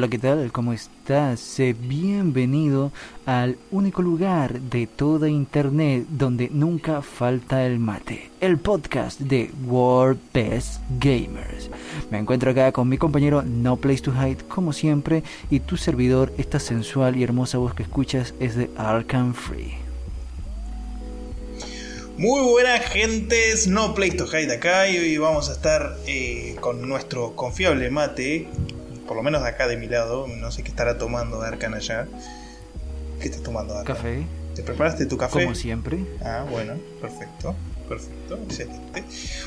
Hola, ¿qué tal? ¿Cómo estás? Sé bienvenido al único lugar de toda internet donde nunca falta el mate, el podcast de World Best Gamers. Me encuentro acá con mi compañero No Place to Hide, como siempre, y tu servidor, esta sensual y hermosa voz que escuchas es de Arkham Free. Muy buenas gentes, No Place to Hide acá y hoy vamos a estar eh, con nuestro confiable mate por lo menos acá de mi lado, no sé qué estará tomando Arkan allá. ¿Qué estás tomando, Arkan? Café. ¿Te preparaste tu café? Como siempre. Ah, bueno, perfecto, perfecto, excelente.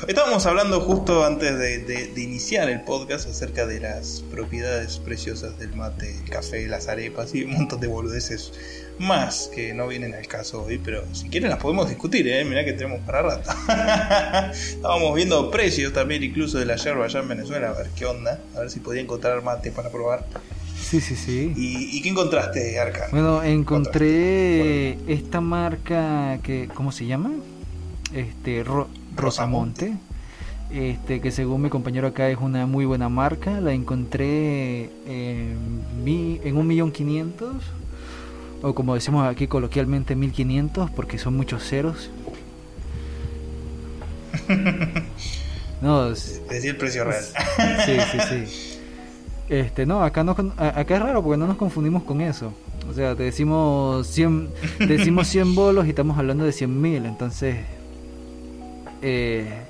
Estábamos hablando justo antes de, iniciar el podcast acerca de las propiedades preciosas del mate, el café, las arepas y un montón de boludeces más que no vienen al caso hoy, pero si quieren las podemos discutir, ¿eh? mirá que tenemos para rato. Estábamos viendo precios también incluso de la yerba allá en Venezuela, a ver qué onda, a ver si podía encontrar mate para probar. Sí, sí, sí. ¿Y, qué encontraste, Arcan? Bueno, encontré esta marca que, ¿cómo se llama? Este, Rosamonte. Este, que según mi compañero acá es una muy buena marca. La encontré en, en un millón quinientos o como decimos aquí coloquialmente 1500 porque son muchos ceros. no, es decir precio real. Sí, sí, sí. Este, no, acá no acá es raro porque no nos confundimos con eso. O sea, te decimos 100 decimos 100 bolos y estamos hablando de 100 mil, entonces eh,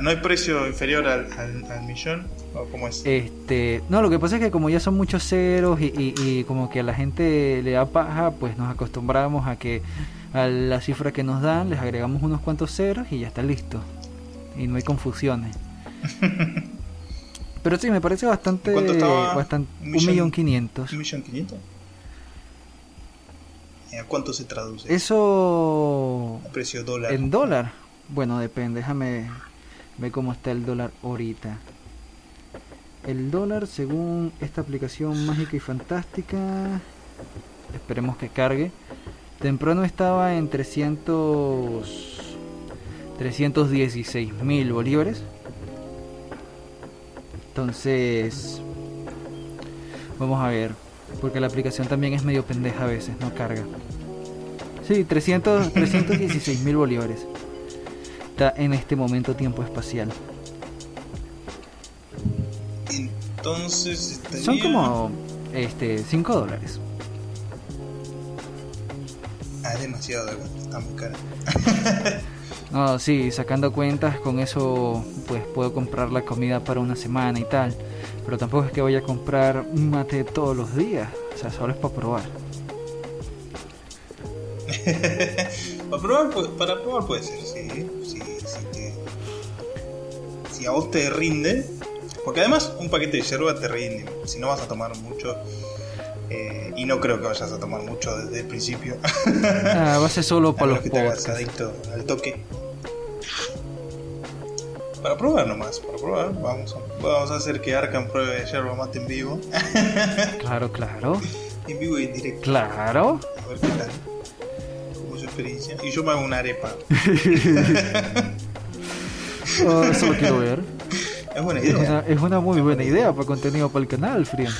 no hay precio inferior al, al millón. cómo es? Este, no, lo que pasa es que como ya son muchos ceros y, como que a la gente le da paja, pues nos acostumbramos a que a la cifra que nos dan les agregamos unos cuantos ceros y ya está listo. Y no hay confusiones. Pero sí, me parece bastante... ¿Cuánto estaba? Bastante, un millón quinientos. ¿Un millón quinientos? ¿A cuánto se traduce? Eso... precio dólar. En dólar. Bueno, depende, déjame Ve cómo está el dólar ahorita. El dólar, según esta aplicación mágica y fantástica, esperemos que cargue. Temprano estaba en 300, 316 mil bolívares. Entonces, vamos a ver, porque la aplicación también es medio pendeja a veces, no carga. Sí, 300, 316 mil bolívares en este momento tiempo espacial. Entonces son como este 5 dólares. Ah, es demasiado, está muy caro. no, sí, sacando cuentas, con eso pues puedo comprar la comida para una semana y tal. Pero tampoco es que vaya a comprar mate todos los días. O sea, solo es para probar. para probar, para probar puede ser, sí si a vos te rinde, porque además un paquete de yerba te rinde, si no vas a tomar mucho, eh, y no creo que vayas a tomar mucho desde el principio. Ah, va a ser solo para los que te hagas adicto al toque. Para probar nomás, para probar, vamos a, vamos a hacer que Arkham pruebe yerba mate en vivo. claro, claro. En vivo y en directo. Claro. A ver qué tal. Como su experiencia. Y yo me hago una arepa. Oh, eso lo quiero ver. Es buena idea. Es una, muy buena idea para contenido para el canal, Friend.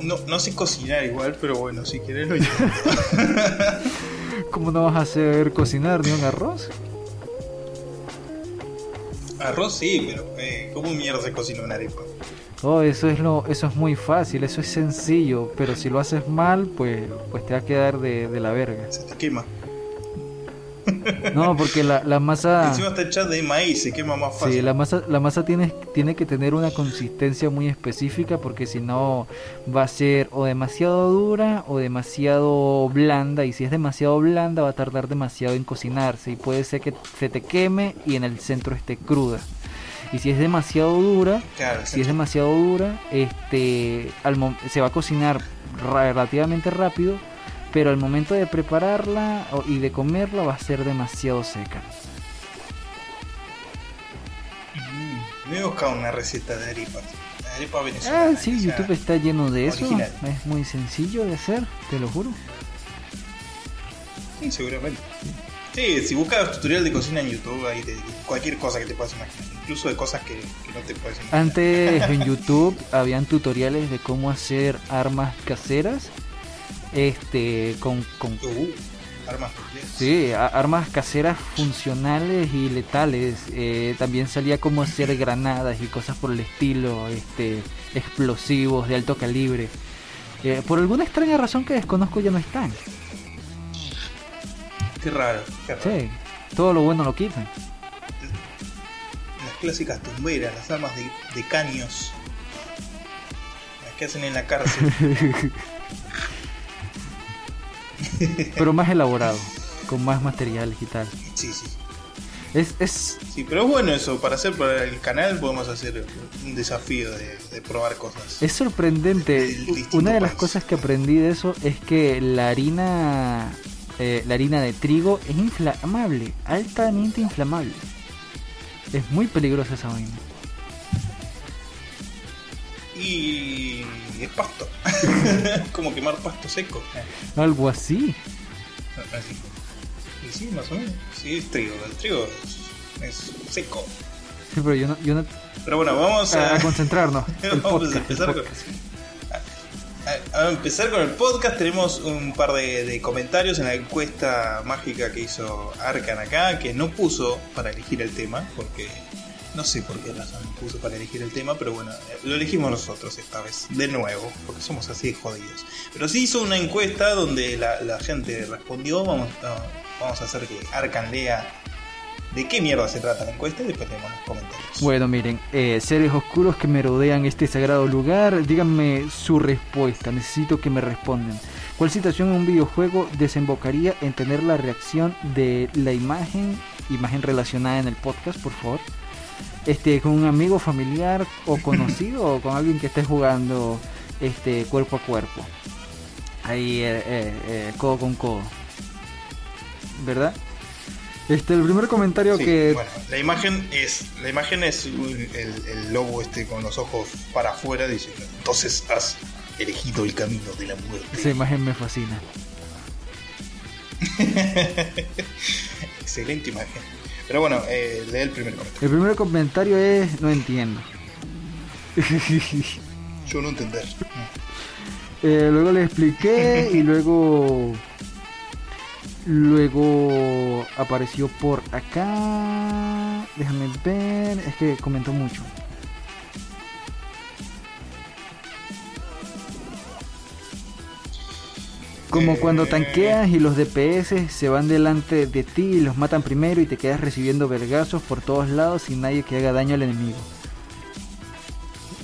No, no sé cocinar igual, pero bueno, si quieres lo ¿Cómo no vas a hacer cocinar ni un arroz? Arroz sí, pero eh, ¿cómo mierda se cocina una arepa? Oh, eso es lo, eso es muy fácil, eso es sencillo, pero si lo haces mal, pues, pues te va a quedar de, de la verga. Se te quema. No, porque la, la masa... Encima está hecha de maíz, se quema más fácil. Sí, la masa, la masa tiene, tiene que tener una consistencia muy específica porque si no va a ser o demasiado dura o demasiado blanda y si es demasiado blanda va a tardar demasiado en cocinarse y puede ser que se te queme y en el centro esté cruda. Y si es demasiado dura, si es demasiado dura, este, se va a cocinar relativamente rápido pero al momento de prepararla y de comerla va a ser demasiado seca. Mm, me he buscado una receta de arepa. Arepa venezolana. Ah, sí, YouTube está lleno de eso. Es muy sencillo de hacer, te lo juro. Sí, seguramente. Sí, si buscas tutorial de cocina en YouTube, ahí te, cualquier cosa que te puedas imaginar, incluso de cosas que, que no te puedes imaginar. Antes en YouTube habían tutoriales de cómo hacer armas caseras, este, con, con Uh, armas sí, a- armas caseras funcionales y letales. Eh, también salía cómo hacer granadas y cosas por el estilo, este, explosivos de alto calibre. Eh, por alguna extraña razón que desconozco ya no están. Qué raro, qué raro. Sí, todo lo bueno lo quitan. Las clásicas tumberas, las armas de, de caños. Las que hacen en la cárcel. pero más elaborado, con más materiales y tal. Sí, sí. Es, es, Sí, pero es bueno eso. Para hacer para el canal podemos hacer un desafío de, de probar cosas. es sorprendente. Una de las país. cosas que aprendí de eso es que la harina, eh, la harina de trigo es inflamable, altamente inflamable. Es muy peligrosa esa vaina. Y es pasto. Como quemar pasto seco. Algo así. Así. Y sí, más o menos. Sí, es trigo. El trigo es, seco. Sí, pero yo no, yo no Pero bueno, vamos a, a, concentrarnos. Vamos a podcast, empezar con- podcast. a- a empezar con el podcast. Tenemos un par de, de comentarios en la encuesta mágica que hizo Arkan acá, que no puso para elegir el tema, porque no sé por qué razón puso para elegir el tema, pero bueno, eh, lo elegimos nosotros esta vez, de nuevo, porque somos así de jodidos. Pero sí hizo una encuesta donde la, gente respondió. Vamos, a- hacer que Arkan lea de qué mierda se trata la encuesta y después leemos los comentarios. Bueno, miren, eh, seres oscuros que me rodean este sagrado lugar, díganme su respuesta, necesito que me respondan. ¿Cuál situación en un videojuego desembocaría en tener la reacción de la imagen, imagen relacionada en el podcast, por favor? Este, con un amigo familiar o conocido o con alguien que esté jugando este cuerpo a cuerpo. Ahí, eh, eh, eh, codo con codo. ¿Verdad? Este, el primer comentario Sí, que bueno, la imagen es la imagen es el, el lobo este con los ojos para afuera diciendo entonces has elegido el camino de la muerte Esa imagen me fascina. excelente imagen pero bueno eh, lee el primer comentario El primer comentario es no entiendo. yo no entender Eh, luego le expliqué y luego luego apareció por acá. Déjame ver, es que comentó mucho. Como cuando tanqueas y los DPS se van delante de ti y los matan primero y te quedas recibiendo vergazos por todos lados sin nadie que haga daño al enemigo.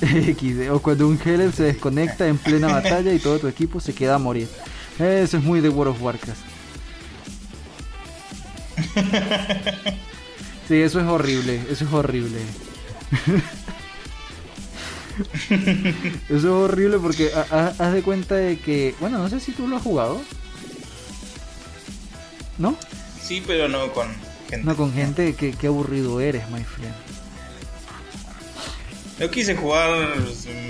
O cuando un healer se desconecta en plena batalla y todo tu equipo se queda a morir. Eso es muy de World of Warcraft. Sí, eso es horrible, eso es horrible. Eso es horrible porque ha- ha- haz de cuenta de que, bueno, no sé si tú lo has jugado. ¿No? sí pero no con gente No, con gente que aburrido eres, my friend. lo quise jugar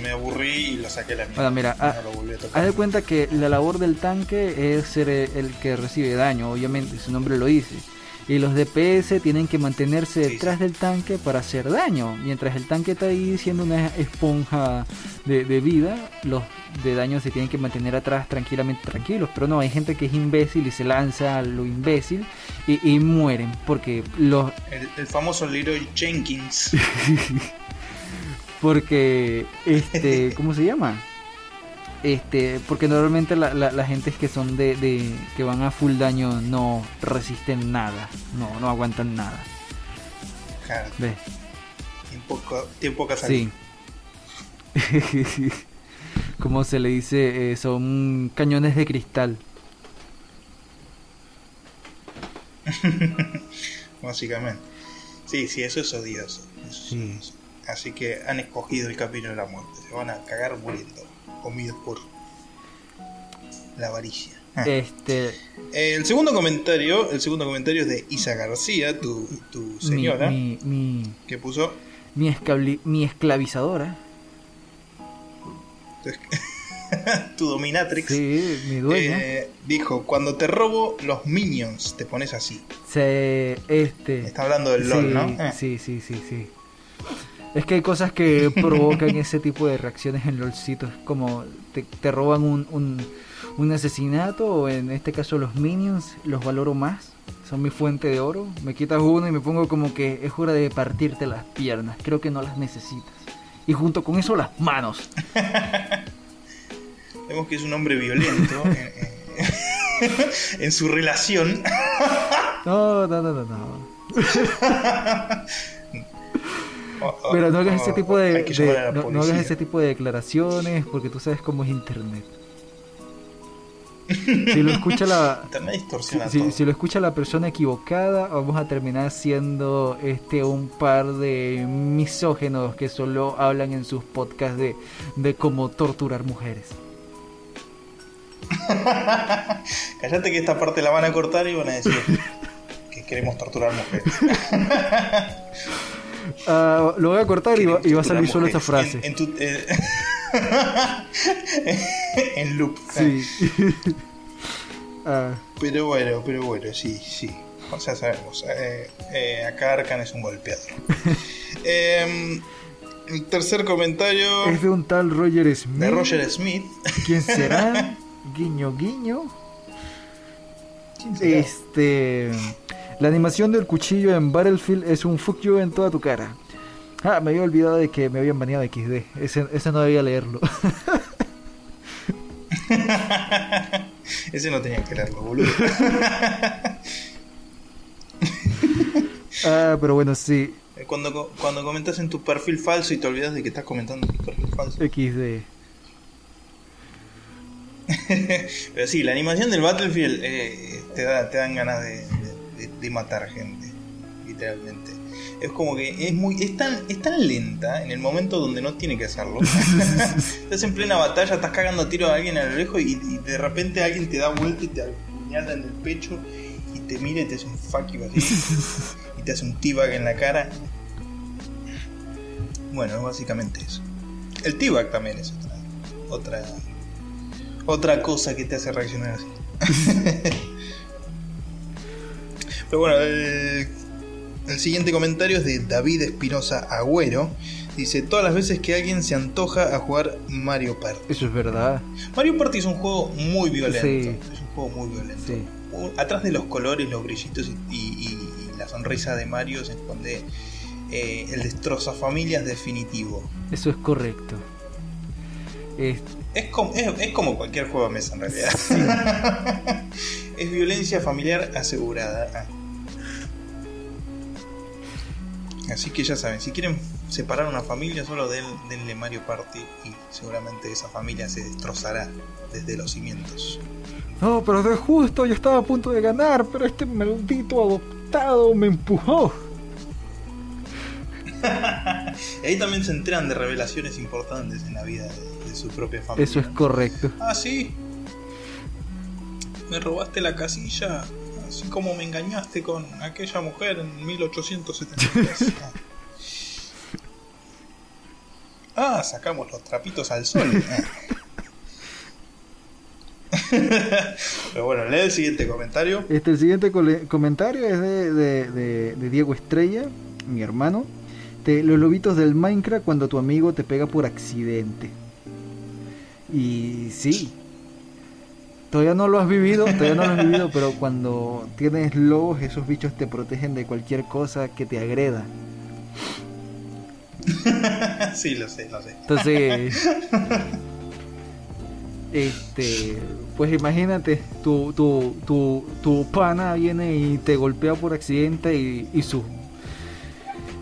me aburrí y lo saqué la mierda mira, no Haz de cuenta que la labor del tanque es ser el que recibe daño, obviamente, su nombre lo dice. Y los DPS tienen que mantenerse detrás del tanque para hacer daño. Mientras el tanque está ahí siendo una esponja de, de vida, los de daño se tienen que mantener atrás tranquilamente tranquilos. Pero no, hay gente que es imbécil y se lanza a lo imbécil y, y mueren. Porque los, el, el famoso Leroy Jenkins porque este cómo se llama este porque normalmente la, la, la gente es que son de, de que van a full daño no resisten nada no no aguantan nada claro, ¿Ves? tiempo, tiempo sí como se le dice eh, son cañones de cristal básicamente. Sí, sí, eso es odioso. eso es Sí. odioso. Así que han escogido el camino de la muerte. Se van a cagar muriendo, comidos por la avaricia. Ah. este El segundo comentario, el segundo comentario es de Isa García, tu, tu mi, señora, mi, mi, que puso mi, esclavi- mi esclavizadora tu dominatrix, Sí, mi dueña. eh, dijo, cuando te robo los minions, te pones así. Se, este. Está hablando del sí, LOL, ¿no? Eh. Sí, sí, sí, sí. Es que hay cosas que provocan ese tipo de reacciones en LOLcitos, como te, te roban un, un, un asesinato, o en este caso los minions, los valoro más, son mi fuente de oro. Me quitas uno y me pongo como que es hora de partirte las piernas, creo que no las necesitas. Y junto con eso las manos. Vemos que es un hombre violento eh, en su relación. No, no, no, no, no. Pero no hagas ese tipo de, no, hagas ese tipo de declaraciones porque tú sabes cómo es internet. Si lo escucha la si lo escucha la persona equivocada, vamos a terminar siendo este un par de misógenos que solo hablan en sus podcasts de, de cómo torturar mujeres. Cállate que esta parte la van a cortar y van a decir que queremos torturar mujeres. Ah, lo voy a cortar y va, y va a salir solo torturar frase. En, en tu- eh, en loop. Sí. Ah, Pero bueno, pero bueno, sí, sí. O sea, sabemos. eh, eh, acá Arkan es un golpeador. Em, el tercer comentario es de un tal Roger Smith. de Roger Smith. ¿Quién será? guiño, guiño. ¿Quién será? Este. La animación del cuchillo en Battlefield es un fuck you en toda tu cara. Ah, me había olvidado de que me habían baneado de XD. Ese, ese no debía leerlo. Ese no tenía que leerlo, boludo. ah, pero bueno, sí. Cuando, cuando comentas en tu perfil falso y te olvidas de que estás comentando en tu perfil falso. XD. Pero sí, la animación del Battlefield eh, te, da, te dan ganas de, de- matar gente, literalmente. Es como que es muy es tan, es tan lenta en el momento donde no tiene que hacerlo. estás en plena batalla, estás cagando a tiro a alguien a lo lejos y, y de repente alguien te da vuelta y te apuñala en el pecho y te mira y te hace un fuck you así. y te hace un t-bag en la cara. Bueno, es básicamente eso. El t-bag también es otra, otra otra cosa que te hace reaccionar así. Pero bueno, el, el siguiente comentario es de David Espinosa Agüero. Dice, todas las veces que alguien se antoja a jugar Mario Party. Eso es verdad. Mario Party es un juego muy violento. Sí. Es un juego muy violento. Sí. Atrás de los colores, los brillitos y, y- y la sonrisa de Mario se esconde eh, el destroza familias definitivo. Eso es correcto. Es- Es como, es, es como cualquier juego de mesa en realidad. es violencia familiar asegurada. Ah. Así que ya saben, si quieren separar una familia, solo den- denle Mario Party y seguramente esa familia se destrozará desde los cimientos. No, pero de justo yo estaba a punto de ganar, pero este maldito adoptado me empujó. Ahí también se enteran de revelaciones importantes en la vida de, de su propia familia. Eso es correcto. Ah, sí. Me robaste la casilla, así como me engañaste con aquella mujer en 1873. ah, sacamos los trapitos al sol. Pero bueno, lee el siguiente comentario. Este, el siguiente comentario es de, de- Diego Estrella, mi hermano. Los lobitos del Minecraft cuando tu amigo te pega por accidente. Y sí. Todavía no lo has vivido, todavía no lo has vivido, pero cuando tienes lobos, esos bichos te protegen de cualquier cosa que te agreda. sí, lo sé, lo sé. Entonces, este, pues imagínate, tu, tu, tu, tu pana viene y te golpea por accidente y, y, su,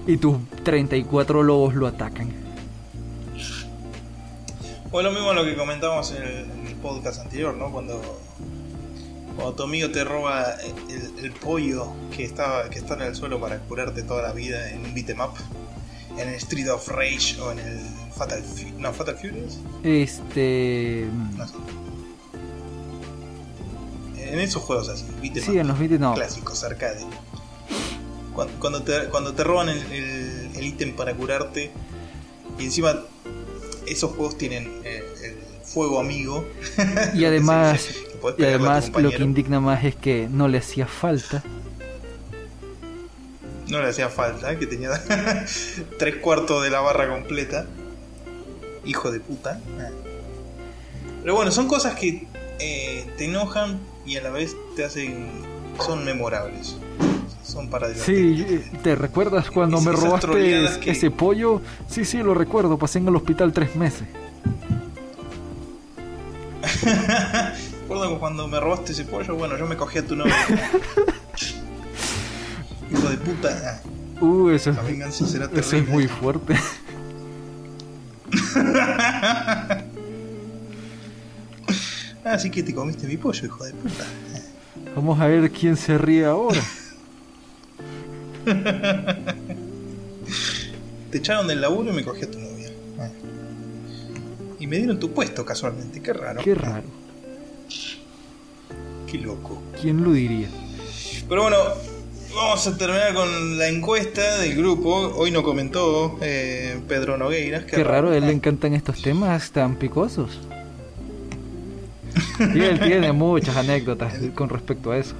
y tus 34 lobos lo atacan. Fue lo mismo lo que comentamos en el podcast anterior, ¿no? Cuando, cuando tu amigo te roba el, el pollo que, estaba, que está en el suelo para curarte toda la vida en un beat'em up, en el Street of Rage o en el Fatal Fury. No, Fatal Furious. Este, No sé. En esos juegos así, beat'em sí, up, en los no. clásicos, arcade. Cuando, cuando te, cuando te roban el, el- el ítem para curarte y encima esos juegos tienen eh, fuego amigo. Y además, y además lo que indigna más es que no le hacía falta. No le hacía falta, que tenía tres cuartos de la barra completa. Hijo de puta. Pero bueno, son cosas que eh, te enojan y a la vez te hacen. son memorables. Son para Sí, divertirte. ¿te recuerdas cuando me robaste que- ese pollo? Sí, sí, lo recuerdo, pasé en el hospital tres meses. Recuerdo cuando me robaste ese pollo, bueno, yo me cogí a tu novia. Hijo de puta. Uh, eso, La venganza será terrible. eso es muy fuerte. Así que te comiste mi pollo, hijo de puta. Vamos a ver quién se ríe ahora. Te echaron del laburo y me cogí a tu novia. Ah. Y me dieron tu puesto casualmente, qué raro. Qué raro. Qué loco. ¿Quién lo diría? Pero bueno, vamos a terminar con la encuesta del grupo. Hoy no comentó eh, Pedro Nogueiras. Qué raro, a él le encantan estos temas tan picosos. Y él tiene muchas anécdotas con respecto a eso.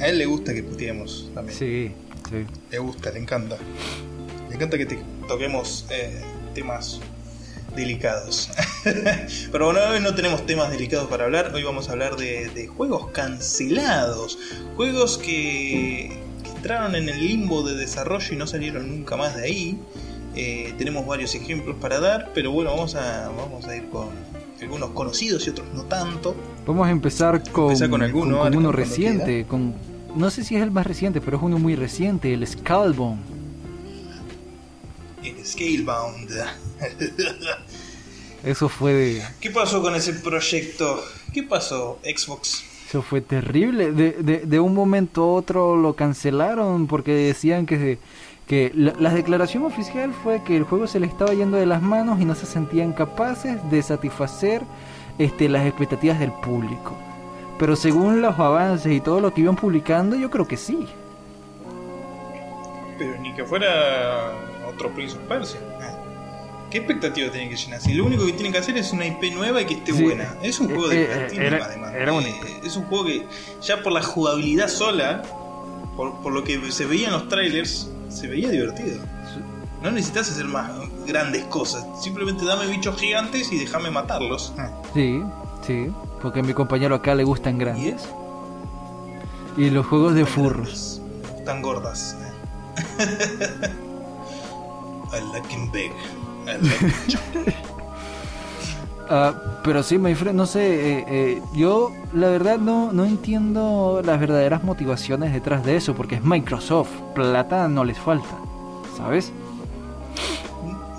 A él le gusta que puteemos también. Sí, sí. Le gusta, le encanta. Le encanta que te toquemos eh, temas delicados. Pero bueno, hoy no tenemos temas delicados para hablar. Hoy vamos a hablar de, de juegos cancelados. Juegos que, que entraron en el limbo de desarrollo y no salieron nunca más de ahí. Eh, tenemos varios ejemplos para dar, pero bueno, vamos a, vamos a ir con algunos conocidos y otros no tanto. Vamos a empezar con, Empezar con alguno, con uno reciente. Con, no sé si es el más reciente, pero es uno muy reciente, el Skullbone. El Scalebound. Eso fue de, ¿Qué pasó con ese proyecto? ¿Qué pasó, Xbox? Eso fue terrible. De, de, de un momento a otro lo cancelaron porque decían que, que la, la declaración oficial fue que el juego se le estaba yendo de las manos y no se sentían capaces de satisfacer este, las expectativas del público. Pero según los avances y todo lo que iban publicando, yo creo que sí. Pero ni que fuera otro Prince of Persia. ¿Qué expectativa tienen que llenar? Si lo único que tienen que hacer es una IP nueva y que esté Sí. buena. Es un juego de Eh, eh, era- además. era Eh, es un juego que ya por la jugabilidad sola, por, por lo que se veía en los trailers, se veía divertido. No necesitas hacer más grandes cosas. Simplemente dame bichos gigantes y déjame matarlos. Sí, sí. Porque a mi compañero acá le gustan ¿Y grandes. es? Y los juegos de furros. Tan gordas. I like him big. I like him chunky. Ah, pero sí, my friend, no sé, eh, eh, yo la verdad no, no entiendo las verdaderas motivaciones detrás de eso, porque es Microsoft, plata no les falta, ¿sabes?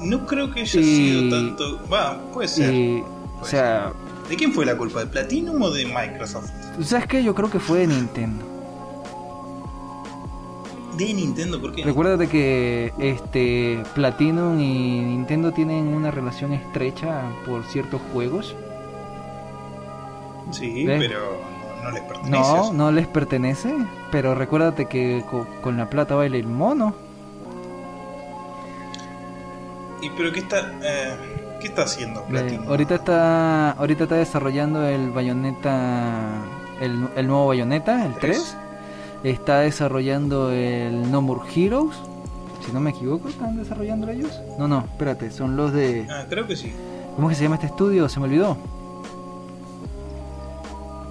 No creo que haya Y- sido tanto. Va, puede ser. Y, o sea, ¿De quién fue la culpa? ¿De Platinum o de Microsoft? ¿sabes qué? Yo creo que fue de Nintendo. De Nintendo, ¿por qué? Recuérdate que este Platinum y Nintendo tienen una relación estrecha por ciertos juegos. Sí, ¿Ves? pero no, no les pertenece. No, eso. no les pertenece, pero recuérdate que co- con la plata baila el mono. ¿Y pero qué está, eh, qué está haciendo Eh, Platinum? ahorita está ahorita está desarrollando el Bayonetta el, el nuevo Bayonetta, el 3. Está desarrollando el No More Heroes. Si no me equivoco, ¿están desarrollando ellos? No, no, espérate, son los de Ah, creo que sí. ¿Cómo es que se llama este estudio? Se me olvidó.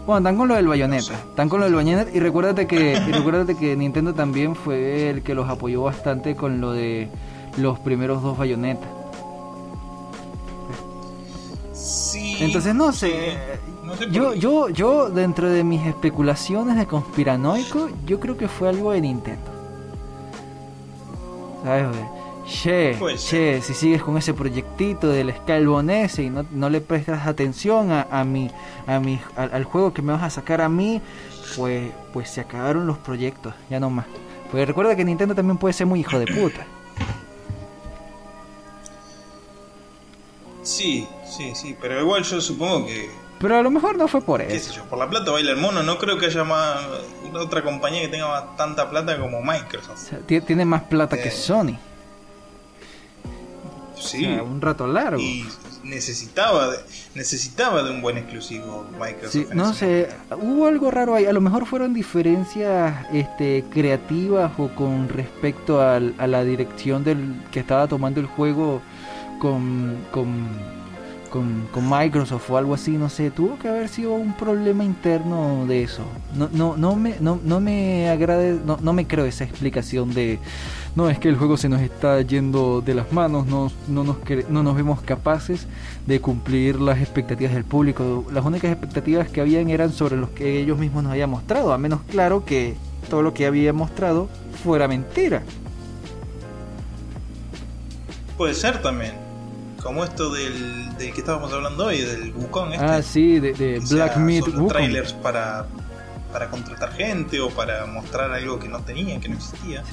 Bueno, están con lo del. No sé. Están con lo del Bayonetta. Y recuérdate que, y recuérdate que Nintendo también fue el que los apoyó bastante con lo de los primeros dos Bayonetta. Sí. Entonces, no sé. No sé Yo, yo, yo, dentro de mis especulaciones de conspiranoico, yo creo que fue algo de Nintendo. ¿Sabes? güey? Che, che, si sigues con ese proyectito del Scalebone ese y no, no le prestas atención a, a mi, a mi, al, al juego que me vas a sacar a mí, pues, pues se acabaron los proyectos, ya no más. Porque recuerda que Nintendo también puede ser muy hijo de puta. Sí, sí, sí. Pero igual yo supongo que. Pero a lo mejor no fue por ¿Qué eso. sé yo? Por la plata baila el mono. No creo que haya más. Otra compañía que tenga más- tanta plata como O Microsoft. sea, tiene más plata que Eh, Sony. Sí. O sea, un rato largo. Y necesitaba de, necesitaba de un buen exclusivo Microsoft. Sí, no sé, momento. hubo algo raro ahí. A lo mejor fueron diferencias este, creativas o con respecto al- a la dirección del que estaba tomando el juego con, con, con, Microsoft o algo así. No sé, tuvo que haber sido un problema interno de eso. No, no, no me, no, no me agrade, no, no me creo esa explicación de no es que el juego se nos está yendo de las manos, no, no, nos, no nos vemos capaces de cumplir las expectativas del público. Las únicas expectativas que habían eran sobre los que ellos mismos nos habían mostrado, a menos claro que todo lo que había mostrado fuera mentira. Puede ser también. Como esto del, del que estábamos hablando hoy, del Wukong este. Ah, sí, de, Black Myth Wukong. trailers para, para contratar gente o para mostrar algo que no tenía, que no existía.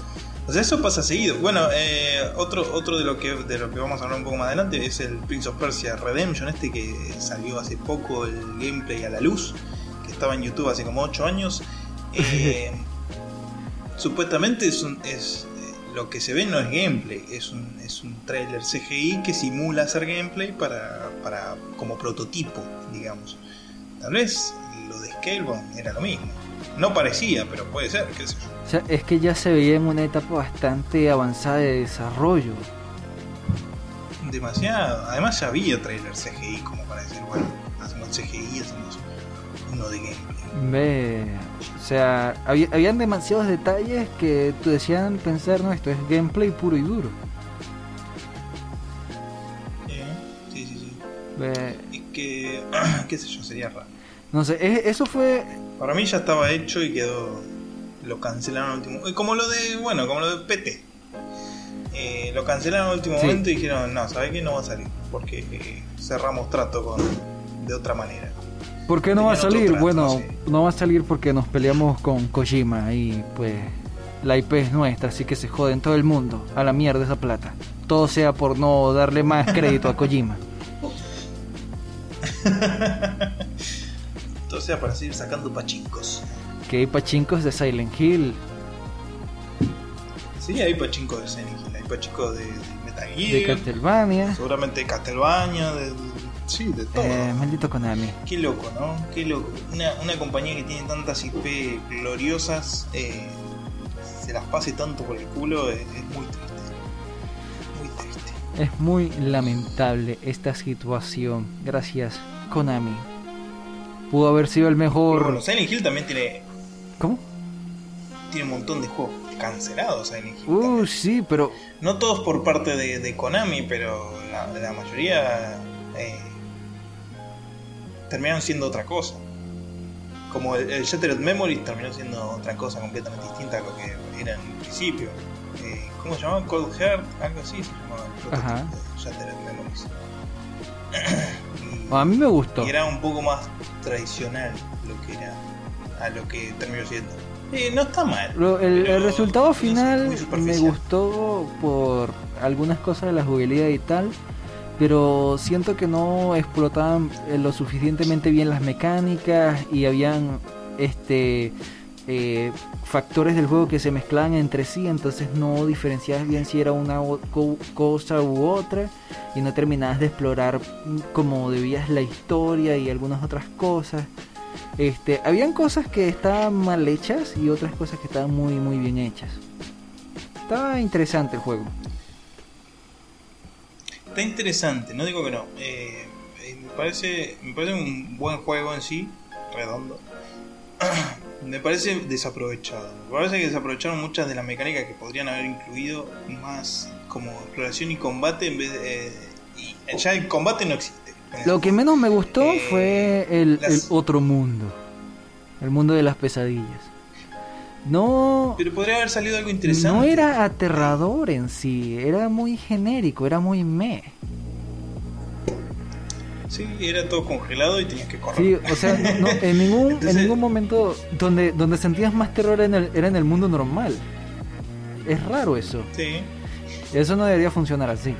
O sea, eso pasa seguido. Bueno, eh, otro, otro de lo que de lo que vamos a hablar un poco más adelante es el Prince of Persia Redemption, este que salió hace poco el gameplay a la luz, que estaba en YouTube hace como 8 años. Eh, supuestamente es un, es lo que se ve no es gameplay, es un, es un trailer CGI que simula hacer gameplay para, para como prototipo, digamos. Tal vez lo de Scalebound era lo mismo. No parecía, pero puede ser, qué sé yo. O sea, es que ya se veía en una etapa bastante avanzada de desarrollo. Demasiado. Además ya había trailer CGI como para decir, bueno, hacemos CGI, hacemos uno de gameplay. O sea, había- habían demasiados detalles que te decían pensar, no, esto es gameplay puro y duro. Eh, Sí, sí, sí. Ve, Y que, qué sé yo, sería raro. no sé, es- eso fue Para mí ya estaba hecho y quedó. Lo cancelaron al último. eh, Como lo de. Bueno, como lo de PT. Eh, lo cancelaron al último Sí. momento y dijeron, no, ¿sabes qué? No va a salir. Porque eh, cerramos trato con. de otra manera. ¿Por qué no va a salir? trato, bueno, sí. no va a salir porque nos peleamos con Kojima y pues la IP es nuestra, así que se joden todo el mundo. A la mierda esa plata. Todo sea por no darle más crédito a Kojima. Todo sea para seguir sacando pachincos. Que hay pachincos de Silent Hill, Sí, hay pachincos de Silent Hill, hay pachincos de, de Metal de. Castlevania. seguramente de Castlevania, de, de- sí, de todo. Eh, maldito Konami. Qué loco, ¿no? Qué loco. Una, una compañía que tiene tantas IP gloriosas, eh, se las pase tanto por el culo, es, es muy triste. Muy triste. Es muy lamentable esta situación. Gracias, Konami. Pudo haber sido el Pero mejor. bueno, Silent Hill también tiene, ¿Cómo? tiene un montón de juegos cancelados. Silent Hill Uh, también. sí, pero No todos por parte de, de Konami, pero la, la mayoría eh, terminaron siendo otra cosa. Como el, el Shattered Memories terminó siendo otra cosa completamente distinta a lo que era en un principio. Eh, ¿Cómo se llamaba? Cold Heart, algo así se llamaba el prototipo Ajá. de Shattered Memories. y, a mí me gustó. y era un poco más tradicional lo que era a lo que terminó siendo. Eh, no está mal. El, el resultado final me gustó por algunas cosas de la jugabilidad y tal, pero siento que no explotaban eh, lo suficientemente bien las mecánicas y habían este eh, factores del juego que se mezclaban entre sí, entonces no diferenciabas bien si era una cosa u otra y no terminabas de explorar como debías la historia y algunas otras cosas. Este, habían cosas que estaban mal hechas y otras cosas que estaban muy muy bien hechas. Estaba interesante el juego. Está interesante, no digo que no. Eh, eh, me, parece, me parece un buen juego en sí, redondo. me parece desaprovechado. Me parece que desaprovecharon muchas de las mecánicas que podrían haber incluido más como exploración y combate en vez de... eh, y ya el combate no existe. Lo que menos me gustó Eh, fue el, las- el otro mundo. El mundo de las pesadillas. No, Pero podría haber salido algo interesante. no era aterrador en sí, era muy genérico, era muy meh. Sí, era todo congelado y tenías que correr. Sí, o sea, no, en, ningún, en ningún momento donde, donde sentías más terror era en, el, era en el mundo normal. Es raro eso. Sí. Eso no debería funcionar así.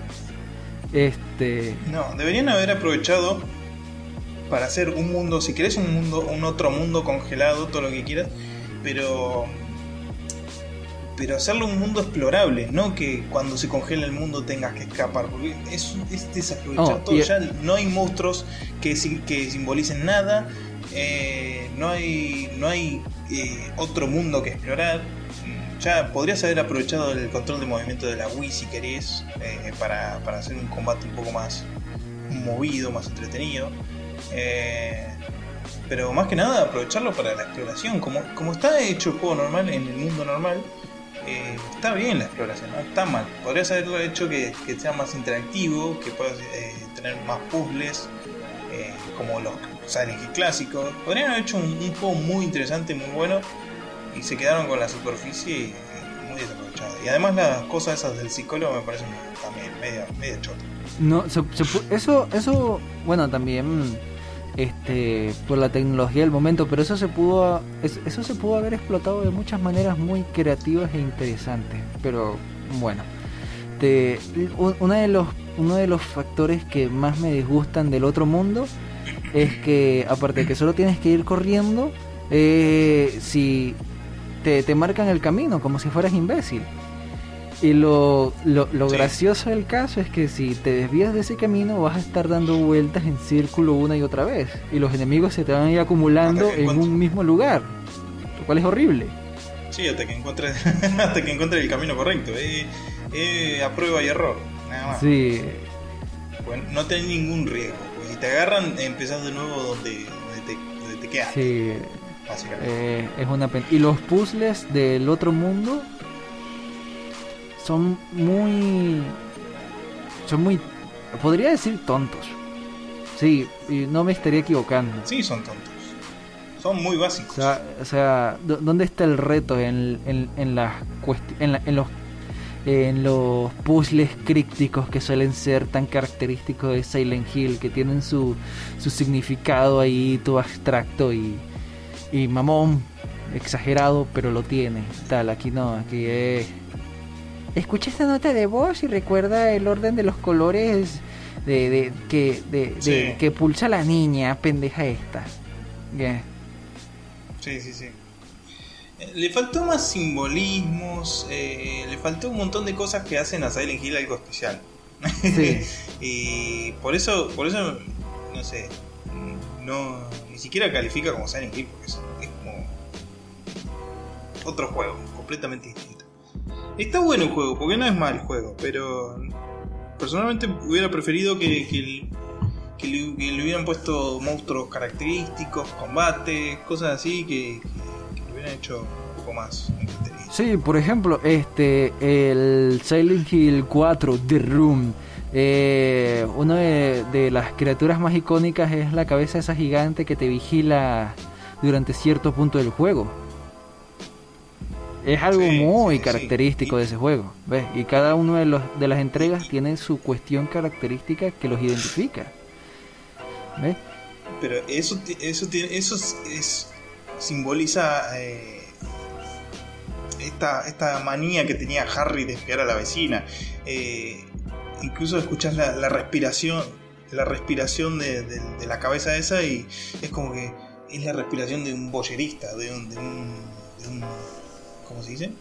Este. No, deberían haber aprovechado para hacer un mundo, si querés un mundo, un otro mundo congelado, todo lo que quieras, pero pero hacerlo un mundo explorable, no que cuando se congela el mundo tengas que escapar, porque es, es desaprovechar Oh, todo. Ya no hay monstruos que, que simbolicen nada, eh, no hay, no hay eh, otro mundo que explorar. Ya podrías haber aprovechado el control de movimiento de la Wii si querés, eh, para, para hacer un combate un poco más movido, más entretenido. Pero más que nada aprovecharlo para la exploración. Como, como está hecho el juego normal, en el mundo normal, eh, está bien la exploración, no está mal. Podrías haberlo hecho que, que sea más interactivo, que puedas eh, tener más puzzles, eh, como los Silent clásicos. Podrían haber hecho un, juego muy interesante, muy bueno, y se quedaron con la superficie muy desaprovechada. Y además las cosas esas del psicólogo me parecen también media, media chota. No, se- se eso, eso, bueno, también este por la tecnología del momento, pero eso se pudo es- eso se pudo haber explotado de muchas maneras muy creativas e interesantes, pero bueno. Te- una de los uno de los factores que más me disgustan del otro mundo es que aparte de que solo tienes que ir corriendo, eh, si te, te marcan el camino como si fueras imbécil. Y lo, lo, lo Sí. gracioso del caso es que si te desvías de ese camino vas a estar dando vueltas en círculo una y otra vez. Y los enemigos se te van a ir acumulando en encuentres- un mismo lugar. Lo cual es horrible. Sí, hasta que encuentres, hasta que encuentres el camino correcto. Eh, eh, a prueba y error. Nada más. Sí, Pues no tenés ningún riesgo. Pues si te agarran, empezás de nuevo donde, donde, te, donde te quedas. sí. Básicamente. eh, es una pena. Y los puzzles del otro mundo son muy... Son muy... Podría decir tontos. Sí, y no me estaría equivocando. Sí, son tontos. Son muy básicos. O sea, o sea, ¿dó- ¿dónde está el reto en, en, en las en, la- en los en los puzzles crípticos que suelen ser tan característicos de Silent Hill, que tienen su, su significado ahí todo abstracto y, y mamón, exagerado, pero lo tiene. Tal, aquí no, aquí es... Escucha esta nota de voz y recuerda el orden de los colores de, de- que, de, de- Sí. que pulsa la niña, pendeja esta. Ya. Sí, sí, sí. Eh, Le faltó más simbolismos, eh, le faltó un montón de cosas que hacen a Silent Hill algo especial. Sí. y por eso, por eso, no sé, no, ni siquiera califica como Silent Hill, porque es, es como otro juego, completamente distinto. Está bueno el juego, porque no es mal juego, pero personalmente hubiera preferido que, que el- que le, hubieran puesto monstruos característicos, combates, cosas así, que, lo hubieran hecho un poco más. Sí, por ejemplo, este, el Silent Hill 4, The Room. Eh, una de las criaturas más icónicas es la cabeza esa gigante que te vigila durante cierto punto del juego. Es algo Sí, muy sí, característico de ese juego. ¿ves? Y cada una de, los, de las entregas tiene su cuestión característica que los identifica. ¿Ves? Pero eso, eso, tiene, eso es, es- simboliza eh, esta, esta manía que tenía Harry de espiar a la vecina. Eh, incluso escuchas la, la respiración, la respiración de, de- de la cabeza esa y es como que es la respiración de un boyerista, de un, de un, de un- ¿cómo se dice?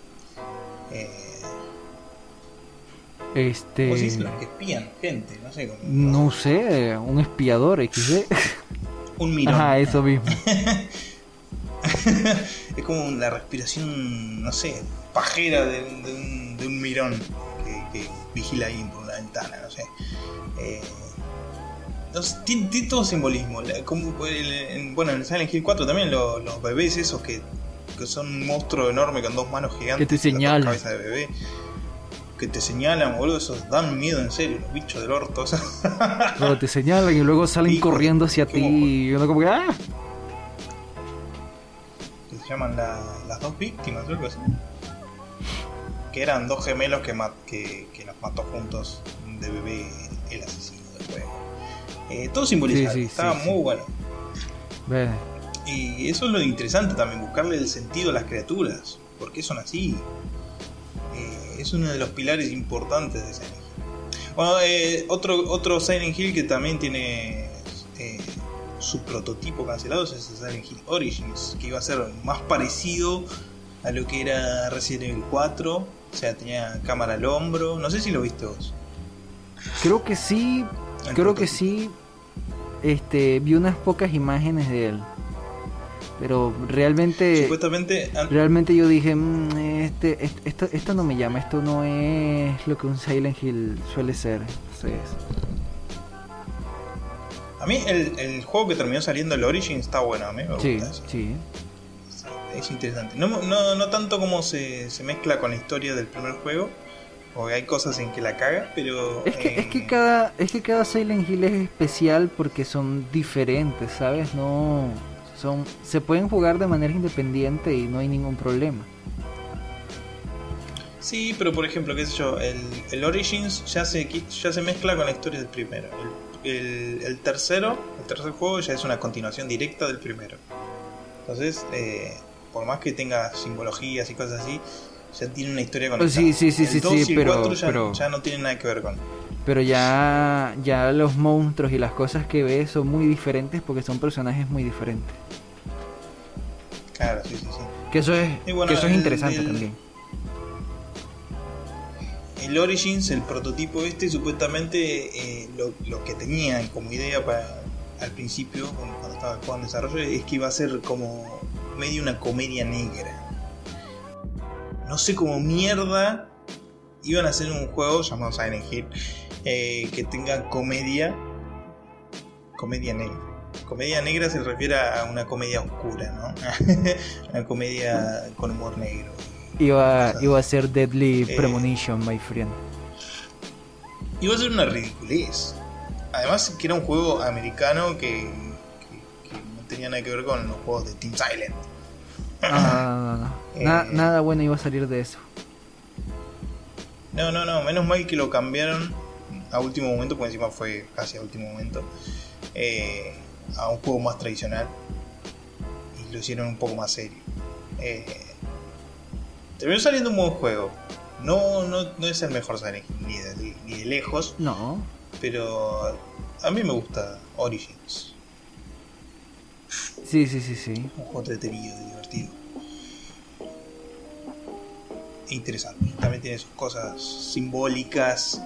Eh, Este. ¿Cómo se dice? Los que espían gente, no sé. Como, No sé, un espiador XD. Un mirón. Ajá, eso mismo. es como la respiración, no sé, pajera de, un- de un, de un mirón que, que vigila ahí por una ventana, no sé. Eh, sé, tiene, tiene todo simbolismo. La- como el- en- bueno, en Silent Hill 4 también lo- los bebés esos que, que son un monstruo enorme con dos manos gigantes. Que te señalan. cabezas de bebé. Que te señalan, boludo, esos dan miedo en serio, los bichos del orto. esos. Pero te señalan y luego salen corriendo hacia ti y uno como que ¡ah! que se llaman la- las dos víctimas o algo así. Que eran dos gemelos que, ma- que, que los mató juntos de bebé el asesino del juego. Eh, todo simbolizado, Sí, sí, estaba sí, muy sí. bueno. Y eso es lo interesante también, buscarle el sentido a las criaturas. ¿Por qué son así? Eh, es uno de los pilares importantes de Silent Hill. Bueno, eh, otro, otro Silent Hill que también tiene eh, su prototipo cancelado es el Silent Hill Origins, que iba a ser más parecido a lo que era Resident Evil 4. O sea, tenía cámara al hombro. No sé si lo viste vos. Creo que sí, El creo que sí. Este, vi unas pocas imágenes de él. Pero realmente Supuestamente, realmente yo dije, "Mm, este, est- esto, esto no me llama, esto no es lo que un Silent Hill suele ser. Entonces, a mí el, el juego que terminó saliendo, el Origin, está bueno. A mí me gusta sí, eso. sí. Es interesante. No, no, no tanto como se, se mezcla con la historia del primer juego. Porque hay cosas en que la caga, pero. Es que, es que eh, cada, es que cada Silent Hill es especial porque son diferentes, ¿sabes? No son, se pueden jugar de manera independiente y no hay ningún problema. Sí, pero por ejemplo, qué sé yo, el, el Origins ya se, ya se mezcla con la historia del primero. El, el- el tercero, el tercer juego ya es una continuación directa del primero. Entonces, eh, por más que tenga simbologías y cosas así, ya tiene una historia conectada. Sí, sí, sí, el sí, 2 sí, y el pero- 4 ya, pero- ya no tienen nada que ver con. Pero ya, ya los monstruos y las cosas que ves son muy diferentes porque son personajes muy diferentes. Claro, sí, sí, sí. Que eso es, bueno, que eso es interesante el- también. El Origins, el prototipo este, supuestamente eh, lo, lo que tenían como idea para al principio, cuando cuando estaba en desarrollo, es que iba a ser como medio una comedia negra. No sé cómo mierda iban a hacer un juego llamado Silent Hill eh, que tenga comedia, comedia negra. Comedia negra se refiere a una comedia oscura, ¿no? una comedia con humor negro. Iba, iba a ser Deadly Eh. Premonition, my friend. Iba a ser una ridiculez. Además que era un juego americano que, que- que no tenía nada que ver con los juegos de Team Silent. Ah. Na- Eh. nada bueno iba a salir de eso. No, no, no, menos mal que lo cambiaron a último momento, porque encima fue casi a último momento, eh, a un juego más tradicional y lo hicieron un poco más serio. Eh, terminó saliendo un buen juego. No, no, no es el mejor Silent Hill, ni de, ni de lejos, No, pero a mí me gusta Origins. sí, sí, sí, sí. Un juego entretenido, divertido. E interesante. También tiene sus cosas simbólicas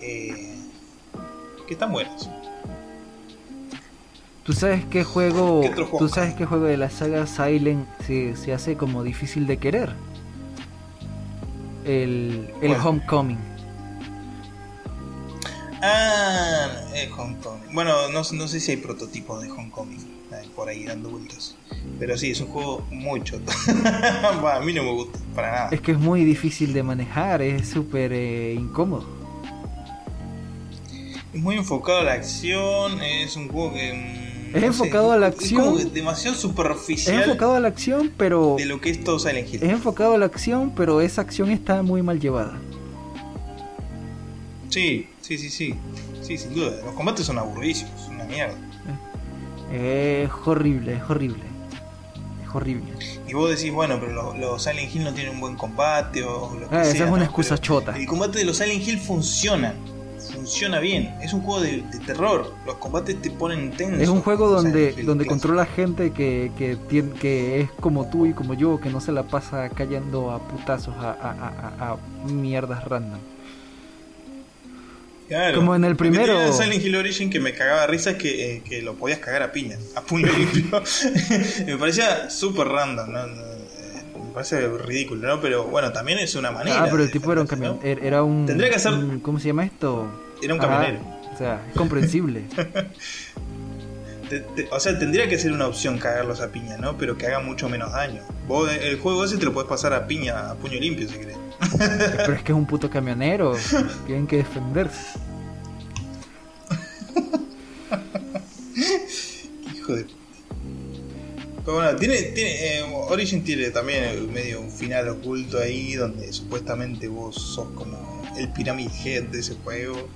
eh, que están buenas. ¿Tú sabes qué juego, ¿Qué otro juego? tú sabes qué juego de la saga Silent se, se hace como difícil de querer? El, el. Homecoming. Ah, es Homecoming. Bueno, no, no sé si hay prototipos de Homecoming eh, por ahí dando vueltas. Pero sí, es un juego muy choto. A mí no me gusta, para nada. Es que es muy difícil de manejar, es súper eh, incómodo. Es muy enfocado a la acción, es un juego que... mm, Es no enfocado a la es acción. demasiado Es superficial enfocado a la acción, pero de lo que es todo Silent Hill. es enfocado a la acción, pero esa acción está muy mal llevada. Sí, sí, sí, sí. Sí, sin duda. Los combates son aburridísimos, una mierda. Es horrible, es horrible. Es horrible. Y vos decís, bueno, pero los, los Silent Hill no tienen un buen combate o lo que Ah, esa sea, es una ¿no? excusa Pero chota. El combate de los Silent Hill funciona. Funciona bien. Es un juego de, de terror. Los combates te ponen tenso. Es un juego donde, donde controla gente que, que, tien- que es como tú y como yo, que no se la pasa cayendo a putazos a, a- a- mierdas random. Claro. como en el primero. de Silent Hill Origin que me cagaba risa es que, eh, que lo podías cagar a piña, a puño limpio. me parecía súper random, ¿no? Eh, Me parece ridículo, ¿no? Pero bueno, también es una manera. Ah, pero el tipo era un camión, ¿no? er- era un, Tendría que ser- un- ¿cómo se llama esto? Era un Ajá, camionero. o sea, es comprensible. Te- te- o sea, tendría que ser una opción cagarlos a piña, ¿no? Pero que haga mucho menos daño. Vos, eh, el juego ese te lo puedes pasar a piña, a puño limpio, si querés. pero es que es un puto camionero, tienen que defenderse. Hijo de. Pero bueno, tiene, tiene, eh, Origin tiene también medio un final oculto ahí donde supuestamente vos sos como el Pyramid Head de ese juego.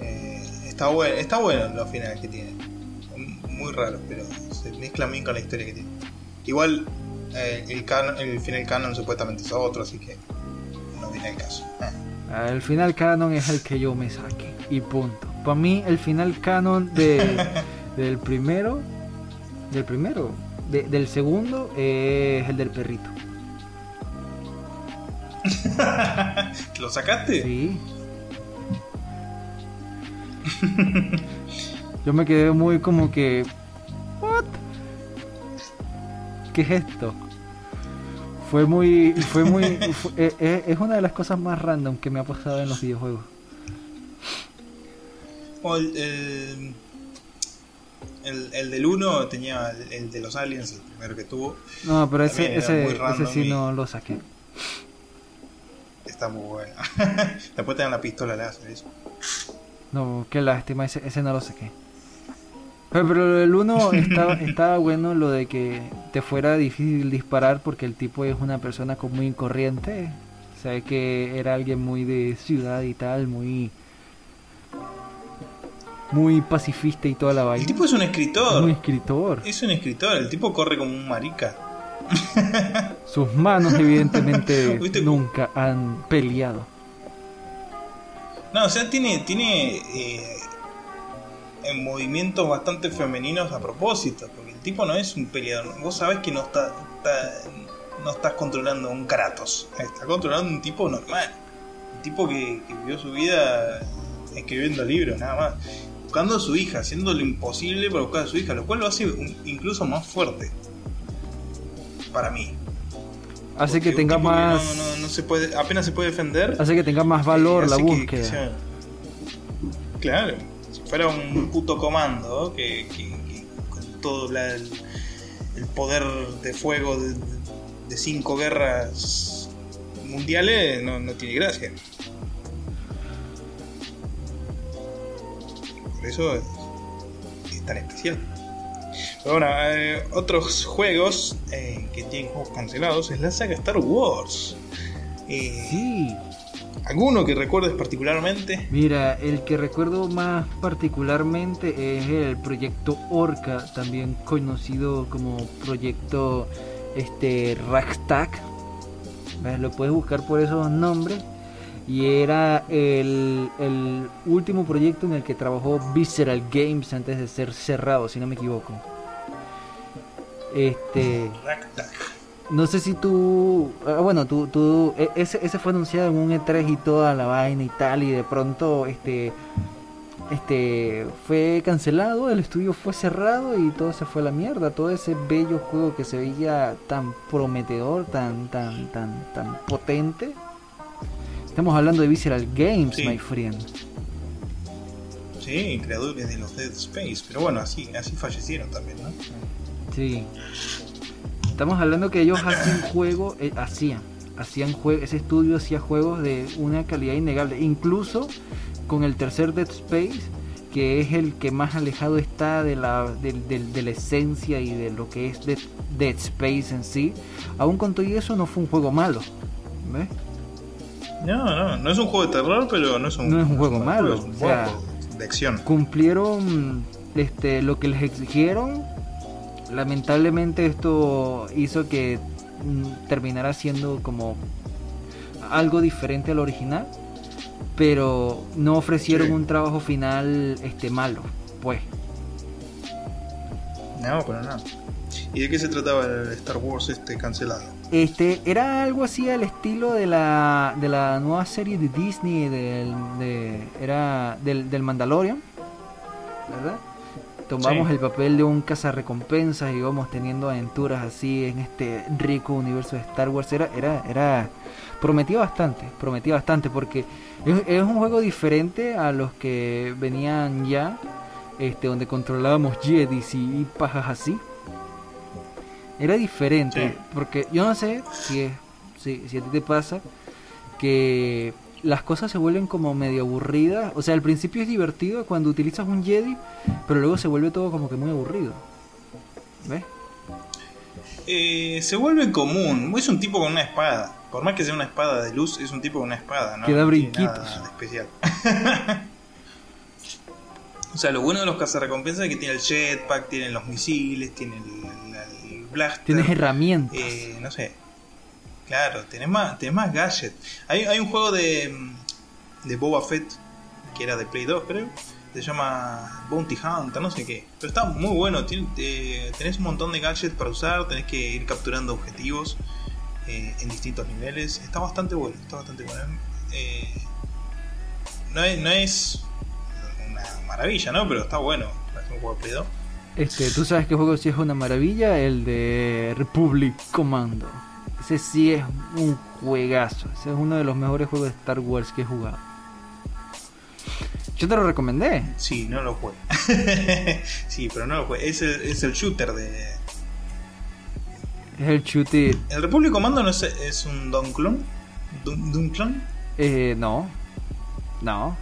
Eh, está bueno, está bueno los finales que tiene. Muy raros, pero se mezclan bien con la historia que tiene. Igual eh, el, canon- el final canon supuestamente es otro, así que no tiene el caso. Ah. El final canon es el que yo me saque. Y punto. Para mí, el final canon de, del primero. Del primero. de- del segundo es el del perrito. ¿Lo sacaste? Sí. Yo me quedé muy como que... ¿What? ¿Qué es esto? Fue muy... Fue muy... fue- eh, eh, es una de las cosas más random que me ha pasado en los videojuegos. O el, el, el- el del 1 tenía el, el de los aliens, el primero que tuvo. No, pero ese, ese, sí no lo saqué. Está muy bueno. Después te dan la pistola láser, eso. No, qué lástima, ese, ese no lo saqué. Pero, pero el 1 estaba, estaba bueno lo de que te fuera difícil disparar porque el tipo es una persona como muy corriente. O sea, que era alguien muy de ciudad y tal, muy... Muy pacifista y toda la vaina. El tipo es un escritor. Muy escritor. Es un escritor, el tipo corre como un marica. Sus manos evidentemente nunca han peleado. No, o sea, tiene, tiene eh, en movimientos bastante femeninos a propósito, porque el tipo no es un peleador. Vos sabés que no está, no estás controlando un Kratos, está controlando un tipo normal, un tipo que, vivió su vida escribiendo libros, nada más, buscando a su hija, haciendo lo imposible para buscar a su hija, lo cual lo hace incluso más fuerte para mí. Hace que tenga que más... no, no- no se puede, apenas se puede defender. Hace que tenga más valor Eh, la que- búsqueda. que sea- Claro, si fuera un puto comando que, con todo la- el, el poder de fuego de, de cinco guerras mundiales no, no tiene gracia. Por eso es, es tan especial. Bueno, eh, otros juegos eh, que tienen juegos cancelados es la saga Star Wars. Eh, Sí. ¿Alguno que recuerdes particularmente? Mira, el que recuerdo más particularmente es el proyecto Orca, también conocido como proyecto este Ragtag. ¿Ves? Lo puedes buscar por esos nombres. Y era el, el último proyecto en el que trabajó Visceral Games antes de ser cerrado, si no me equivoco. Este. No sé si tú. ah, Bueno, tú. tú e- ese, ese fue anunciado en un E3 y toda la vaina y tal. Y de pronto, este. Este. Fue cancelado, el estudio fue cerrado y todo se fue a la mierda. Todo ese bello juego que se veía tan prometedor, tan. tan. tan. tan potente. Estamos hablando de Visceral Games, Sí. my friend. Sí, creadores de los Dead Space. Pero bueno, así, así fallecieron también, ¿no? Sí. Estamos hablando que ellos hacen juegos, eh, hacían, hacían juegos, ese estudio hacía juegos de una calidad innegable, incluso con el tercer Dead Space, que es el que más alejado está de la, de la esencia y de lo que es Dead, Dead Space en sí. Aún con todo eso no fue un juego malo, ¿ves? No, no, no es un juego de terror, pero no es un, No es un juego mal malo, es un o buen sea, juego de acción. cumplieron este lo que les exigieron lamentablemente esto hizo que mm, terminara siendo como algo diferente al original pero no ofrecieron Sí. un trabajo final este malo pues No, pero no. ¿Y de qué se trataba el Star Wars este cancelado? este era algo así al estilo de la de la nueva serie de Disney del de, era del, del Mandalorian ¿verdad? Tomamos Sí. el papel de un cazarrecompensas y íbamos teniendo aventuras así en este rico universo de Star Wars. Era, era, era prometía bastante, prometía bastante porque es, es un juego diferente a los que venían ya, este, donde controlábamos Jedis y, y pajas así. Era diferente, Sí. porque yo no sé si, es, si, si a ti te pasa que las cosas se vuelven como medio aburridas. O sea, al principio es divertido cuando utilizas un Jedi, pero luego se vuelve todo como que muy aburrido. ¿Ves? Eh, se vuelve común. Es un tipo con una espada. Por más que sea una espada de luz, es un tipo con una espada, ¿no? Que da brinquitos. especial. o sea, lo bueno de los cazarrecompensas es que tiene el jetpack, tienen los misiles, tiene el, el- el blaster. Tienes herramientas. Eh, no sé. Claro, tenés más, tenés más gadget. Hay, un juego de, de Boba Fett, que era de Play 2, creo. Se llama Bounty Hunter, no sé qué. Pero está muy bueno. eh, tenés un montón de gadgets para usar. Tenés que ir capturando objetivos. eh, en distintos niveles. Está bastante bueno, está bastante bueno. Eh, no, es, no es una maravilla, ¿no? Pero está bueno. Es un juego de Play 2. Este, ¿Tú sabes qué juego sí es una maravilla? El de Republic Commando. Ese sí es un juegazo. Ese es uno de los mejores juegos de Star Wars que he jugado. Yo te lo recomendé. Sí, no lo jugué. sí, pero no lo jugué. Es el, es el shooter de. Es el shooter. ¿El Republic Commando no es, es un Don Clone? ¿Dun, Dun Clone? Eh, no. No.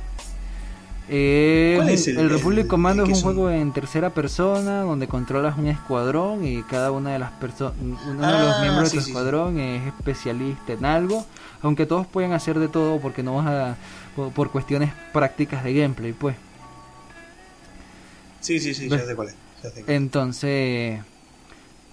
Eh, ¿Cuál es el- el, Republic el- Commando el es un juego en tercera persona donde controlas un escuadrón y cada una de las personas, uno de los Ah, miembros sí, de tu sí, sí. escuadrón es especialista en algo, aunque todos pueden hacer de todo porque no vas a por, por cuestiones prácticas de gameplay, pues. Sí, sí, sí, ¿Ves? ya sé cuál es. ya sé cuál es. Entonces,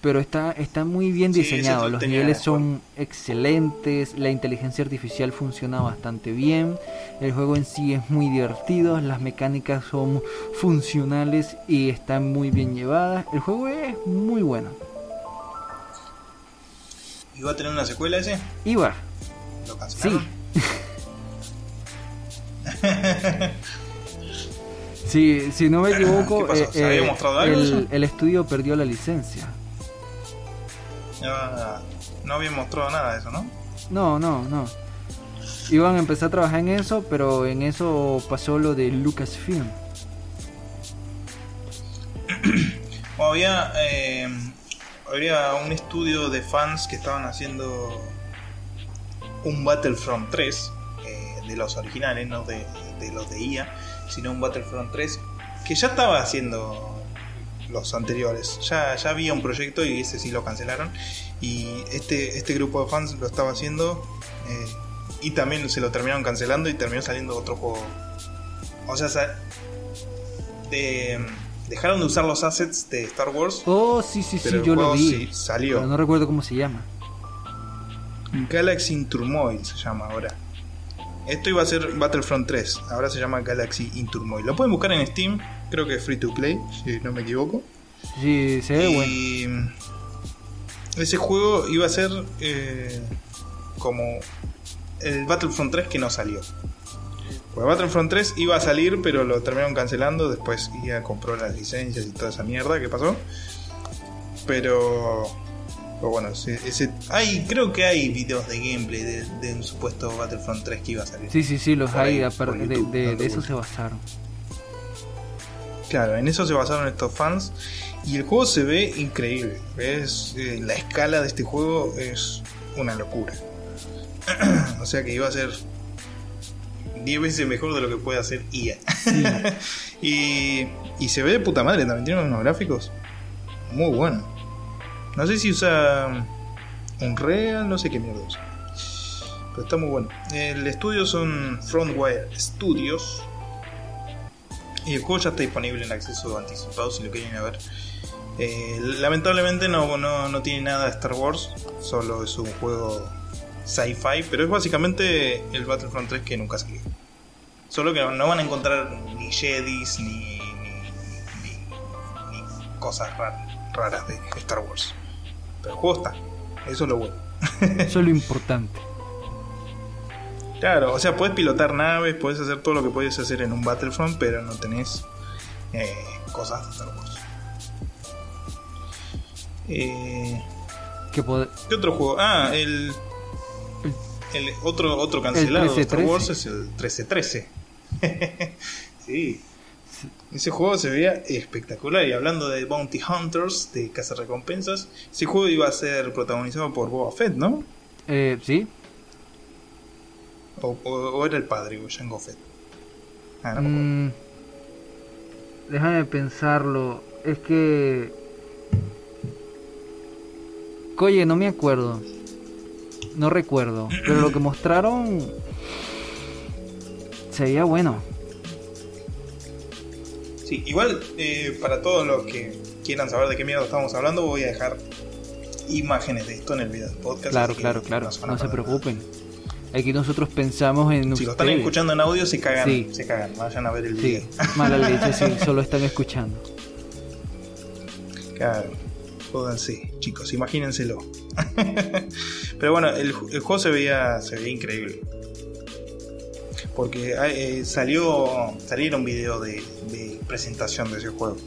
pero está está muy bien diseñado, lo los niveles son excelentes, la inteligencia artificial funciona bastante bien, el juego en sí es muy divertido, las mecánicas son funcionales y están muy bien llevadas, el juego es muy bueno. ¿Y va a tener una secuela ese? Iba, ¿Lo sí. cancelaron? Sí, si no me equivoco, eh, ¿Se había eh, el estudio perdió la licencia. No había mostrado nada de eso, ¿no? No, no, no. Iban a empezar a trabajar en eso, pero en eso pasó lo de Lucasfilm. Había, eh, había un estudio de fans que estaban haciendo un Battlefront 3 eh, de los originales, no de, de los de IA, sino un Battlefront 3 que ya estaba haciendo los anteriores. Ya, ya había un proyecto y ese sí lo cancelaron. Y este, este grupo de fans lo estaba haciendo eh, y también se lo terminaron cancelando y terminó saliendo otro juego. O sea, sa- de- dejaron de usar los assets de Star Wars. Oh, sí, sí, sí, yo lo vi. sí salió. Pero no recuerdo cómo se llama. Galaxy in Turmoil se llama ahora. Esto iba a ser Battlefront 3, ahora se llama Galaxy in Turmoil. Lo pueden buscar en Steam, creo que es free to play, si no me equivoco. Sí, se ve bueno. y ese juego iba a ser eh, como el Battlefront 3 que no salió. Pues Battlefront 3 iba a salir, pero lo terminaron cancelando. Después IA compró las licencias y toda esa mierda que pasó. Pero, pero bueno, ese, ese- hay, creo que hay videos de gameplay de, de un supuesto Battlefront 3 que iba a salir. Sí, sí, sí, los hay. de, de- de eso se basaron. Claro, en eso se basaron estos fans. Y el juego se ve increíble. Es, eh, la escala de este juego es una locura. o sea que iba a ser 10 veces mejor de lo que puede hacer IA. y, y se ve de puta madre, también tiene unos gráficos muy buenos. No sé si usa Unreal, no sé qué mierda usa. Pero está muy bueno. El estudio son Frontwire Studios. Y el juego ya está disponible en acceso anticipado si lo quieren ver. Eh, lamentablemente no, no, no tiene nada de Star Wars, solo es un juego sci-fi, pero es básicamente el Battlefront 3 que nunca salió. Solo que no van a encontrar ni Jedis ni, ni, ni- cosas raras, raras de Star Wars. Pero el juego está, eso es lo bueno. Eso es lo importante. Claro, o sea, puedes pilotar naves, puedes hacer todo lo que puedes hacer en un Battlefront, pero no tenés eh, cosas de Star Wars. Eh, ¿Qué otro juego? Ah, el, el otro otro cancelado de Star 1313. Wars es el 1313. sí. Ese juego se veía espectacular. Y hablando de Bounty Hunters, de recompensas ese juego iba a ser protagonizado por Boba Fett, ¿no? eh, sí. O, o- o era el padre, o Jango Fett. Ah, no. Mm, déjame pensarlo. Es que. Oye, no me acuerdo. No recuerdo. Pero lo que mostraron. Se veía bueno. Sí, igual eh, para todos los que quieran saber de qué mierda estamos hablando, voy a dejar imágenes de esto en el video del podcast. Claro, claro, claro. No se preocupen. Aquí nosotros pensamos en. Si lo están ustedes. escuchando en audio, se cagan, Sí. se cagan, vayan a ver el video. Sí, mala leche, sí, solo están escuchando. Claro. Jódanse, chicos, imagínenselo. Pero bueno, el, el juego se veía, se veía increíble. Porque eh, salió salieron videos de, de presentación de ese juego.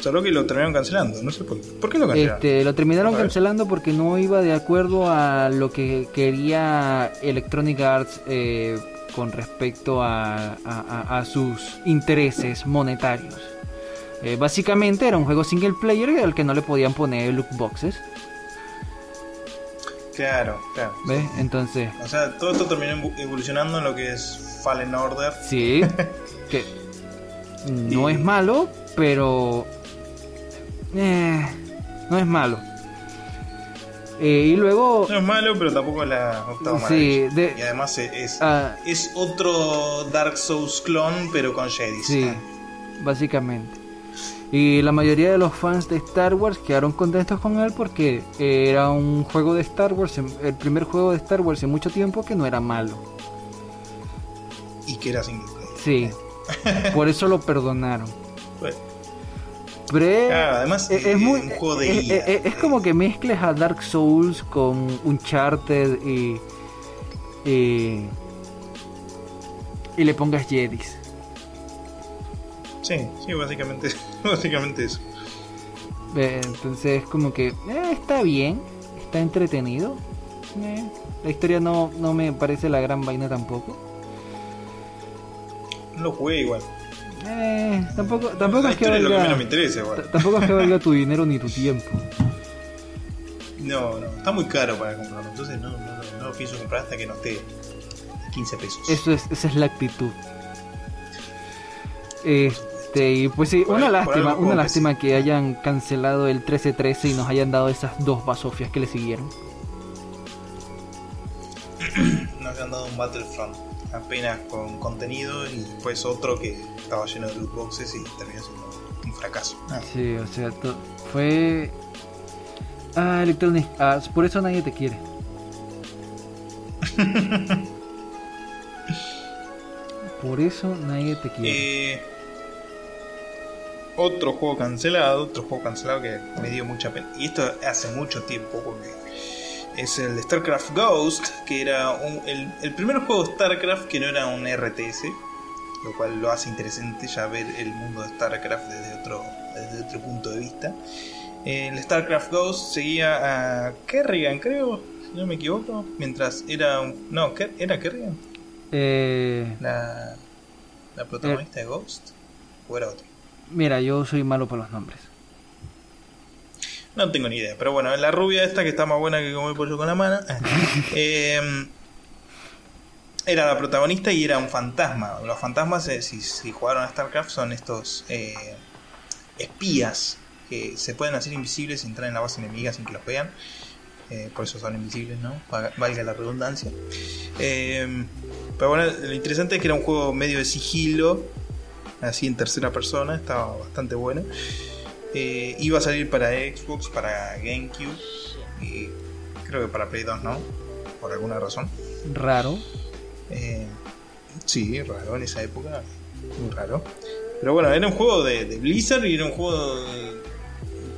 Solo que lo terminaron cancelando, no sé por qué. ¿Por qué lo cancelaron? Este, lo terminaron cancelando porque no iba de acuerdo a lo que quería Electronic Arts eh, con respecto a, a- a- a sus intereses monetarios. Eh, básicamente era un juego single player al que no le podían poner loot boxes. Claro, claro. ¿Ves? Entonces, O sea, todo esto terminó evo- evolucionando en lo que es Fallen Order. sí, que no Y- es malo, pero eh, no es malo. Eh, y luego No es malo, pero tampoco es la octava Sí, de- Y además es, es, ah, es otro Dark Souls clon, pero con Jedi. Sí, básicamente. Y la mayoría de los fans de Star Wars quedaron contentos con él porque era un juego de Star Wars, el primer juego de Star Wars en mucho tiempo que no era malo. Y que era single player. Sí, por eso lo perdonaron. Bueno, Pero es, Claro, además, es, es muy, un juego de es, es- es como que mezcles a Dark Souls con Uncharted y, y, y le pongas Jedis. sí, sí, básicamente, básicamente eso. Entonces como que eh, está bien, está entretenido. Eh, la historia no, no me parece la gran vaina tampoco. No lo jugué igual. Eh, tampoco tampoco la es que valga, me interesa tampoco es que valga tu dinero ni tu tiempo. No, no, está muy caro para comprarlo. Entonces no, no, no, no lo pienso comprar hasta que no esté 15 pesos. Eso es, esa es la actitud. Este, y pues sí, Por una lástima, una lástima que hayan cancelado el 13-13 y nos hayan dado esas dos basofias que le siguieron. Nos han dado un Battlefront apenas con contenido y después otro que estaba lleno de loot boxes y terminó siendo un fracaso. Ah, Sí, o sea, fue... Ah, Electronic Arts, por eso nadie te quiere. por eso nadie te quiere. Eh, otro juego cancelado, otro juego cancelado que me dio mucha pena. Y esto hace mucho tiempo porque es el StarCraft Ghost, que era un- el, el primer juego de StarCraft que no era un RTS, lo cual lo hace interesante ya ver el mundo de StarCraft desde otro, desde otro punto de vista. El StarCraft Ghost seguía a Kerrigan, creo, si no me equivoco, mientras era un... No, ¿era Kerrigan? Eh, La, la protagonista de Ghost, o era otro. mira, yo soy malo para los nombres. No tengo ni idea, pero bueno, la rubia esta que está más buena que comer pollo con la mano. eh, era la protagonista y era un fantasma. Los fantasmas, eh, si, jugaron a StarCraft, son estos eh, espías que se pueden hacer invisibles entrar en la base enemiga sin que los vean. Eh, por eso son invisibles, ¿no? Valga- la redundancia. Eh, pero bueno, lo interesante es que era un juego medio de sigilo, así en tercera persona, estaba bastante bueno. Eh, iba a salir para Xbox, para GameCube y creo que para Play 2, ¿no? Por alguna razón. Raro. Eh, sí, raro en esa época, muy raro. Pero bueno, era un juego de, de Blizzard y era un juego de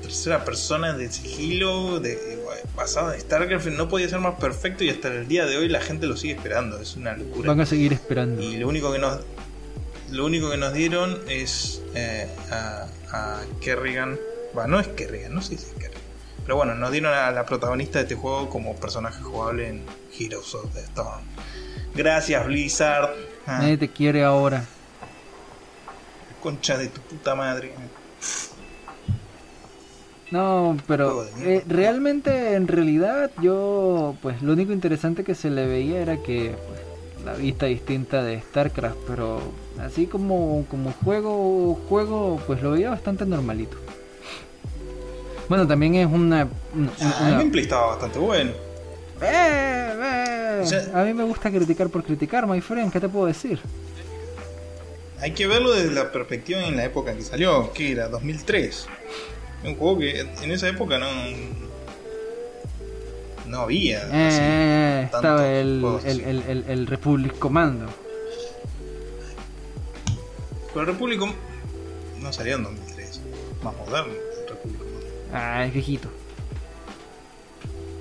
tercera persona de sigilo, de, basado en StarCraft. No podía ser más perfecto y hasta el día de hoy la gente lo sigue esperando. Es una locura. Van a seguir esperando. Y lo único que nos lo único que nos dieron es eh, a, a Kerrigan. Va, no es Kerrigan, no sé si es Kerrigan. Pero bueno, nos dieron a la protagonista de este juego como personaje jugable en Heroes of the Storm. Gracias, Blizzard. Ah, Nadie te quiere ahora. concha de tu puta madre. No, pero eh, realmente, en realidad, yo, pues lo único interesante que se le veía era que pues, la vista distinta de StarCraft, pero así como, como juego, juego, pues lo veía bastante normalito. Bueno, también es una... una- Ah, una- el gameplay estaba bastante bueno. ¡Eh, eh! O sea- A mí me gusta criticar por criticar, my friend, ¿qué te puedo decir? Hay que verlo desde la perspectiva en la época en que salió, que era 2003. Un juego que en esa época no no había. Eh, así, eh, tantos estaba el, el, el, el Republic Commando. Pero el Republic no salió en 2003. Más moderno el Republic. Ah, es viejito.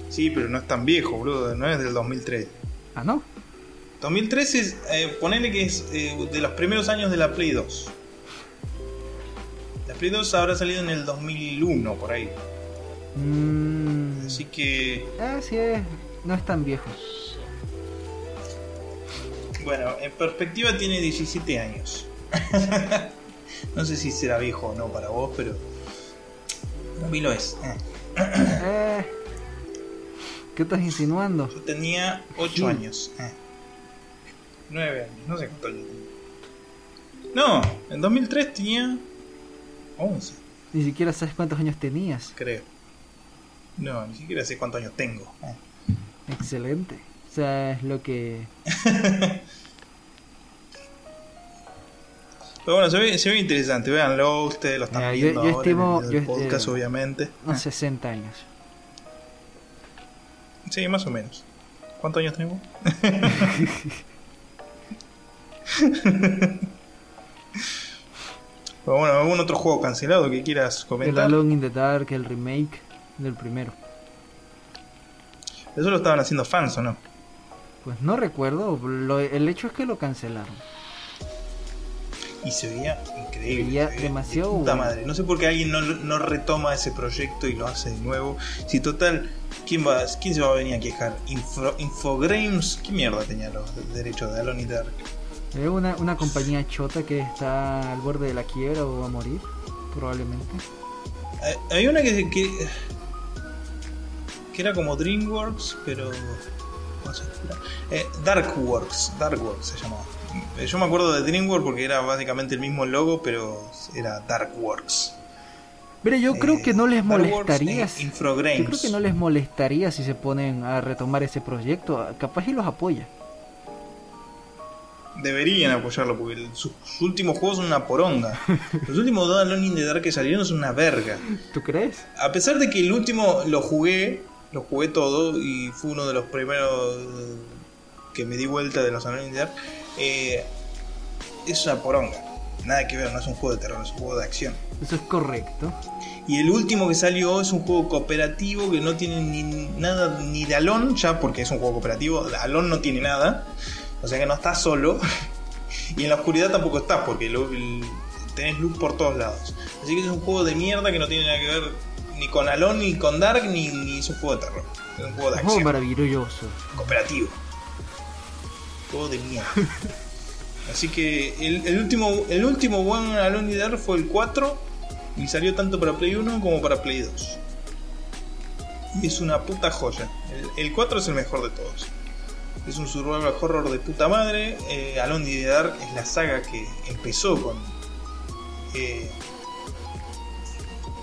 Sí, pero no es tan viejo, boludo. No es del 2003. Ah, ¿no? 2013 es, eh, ponele que es eh, de los primeros años de la Play 2. La Play 2 habrá salido en el 2001, por ahí. Mm, Así que, Ah, sí, es, no es tan viejo. bueno, en perspectiva tiene 17 años. no sé si será viejo o no para vos, pero... Para mí lo es. Eh. Eh, ¿Qué estás insinuando? Yo tenía 8 Sí. años. Eh. 9 años, no sé cuánto años tenía. No, en 2003 tenía 11, Ni siquiera sabes cuántos años tenías. creo. No, ni siquiera sé cuántos años tengo. Eh. Excelente. O sea, es lo que... Pero bueno, se ve, se ve interesante, véanlo, ustedes lo están Mira, yo- viendo yo ahora estimo- en el yo, podcast, eh, obviamente. Unos Ah, 60 años. sí, más o menos. ¿Cuántos años tengo? Pero bueno, ¿algún otro juego cancelado que quieras El comentar? Alone in the Dark, el remake del primero. Eso lo estaban haciendo fans, ¿o no? Pues no recuerdo, lo- el hecho es que lo cancelaron. Y se veía increíble. Se veía demasiado de puta bueno. madre. No sé por qué alguien no, no retoma ese proyecto y lo hace de nuevo. Si total, ¿quién, va, quién se va a venir a quejar? Info- Infogrames, ¿qué mierda tenía los de- derechos de Alone Dark? Es una, una compañía chota que está al borde de la quiebra o va a morir, probablemente. Hay una que, que, que era como DreamWorks, pero. No sé, eh, Darkworks, Darkworks se llamaba. Eh, Yo me acuerdo de DreamWorks porque era básicamente el mismo logo, pero era Darkworks. Pero yo creo Eh, que no les molestaría. si-. Yo creo que no les molestaría si se ponen a retomar ese proyecto. Capaz y los apoya. Deberían apoyarlo porque sus últimos juegos son una poronga. Los últimos dos Alone in the Dark que salieron son una verga. ¿Tú crees? A pesar de que el último lo jugué, lo jugué todo y fue uno de los primeros que me di vuelta de los Alone in the Dark, eh, es una poronga. Nada que ver, no es un juego de terror, es un juego de acción. Eso es correcto. Y el último que salió es un juego cooperativo que no tiene ni nada ni de Alon, ya porque es un juego cooperativo. Alon no tiene nada, o sea que no estás solo. y en la oscuridad tampoco estás porque lo- el- tenés luz por todos lados. Así que es un juego de mierda que no tiene nada que ver ni con Alon, ni con Dark, ni, ni es un juego de terror. Es un juego de Un juego acción, maravilloso. cooperativo. Juego de mierda. Así que el, último el último buen Alone fue el 4 y salió tanto para Play 1 como para Play 2. Y es una puta joya. El, el 4 es el mejor de todos. Es un survival horror de puta madre. Eh, Alone Dark es la saga que empezó con... eh,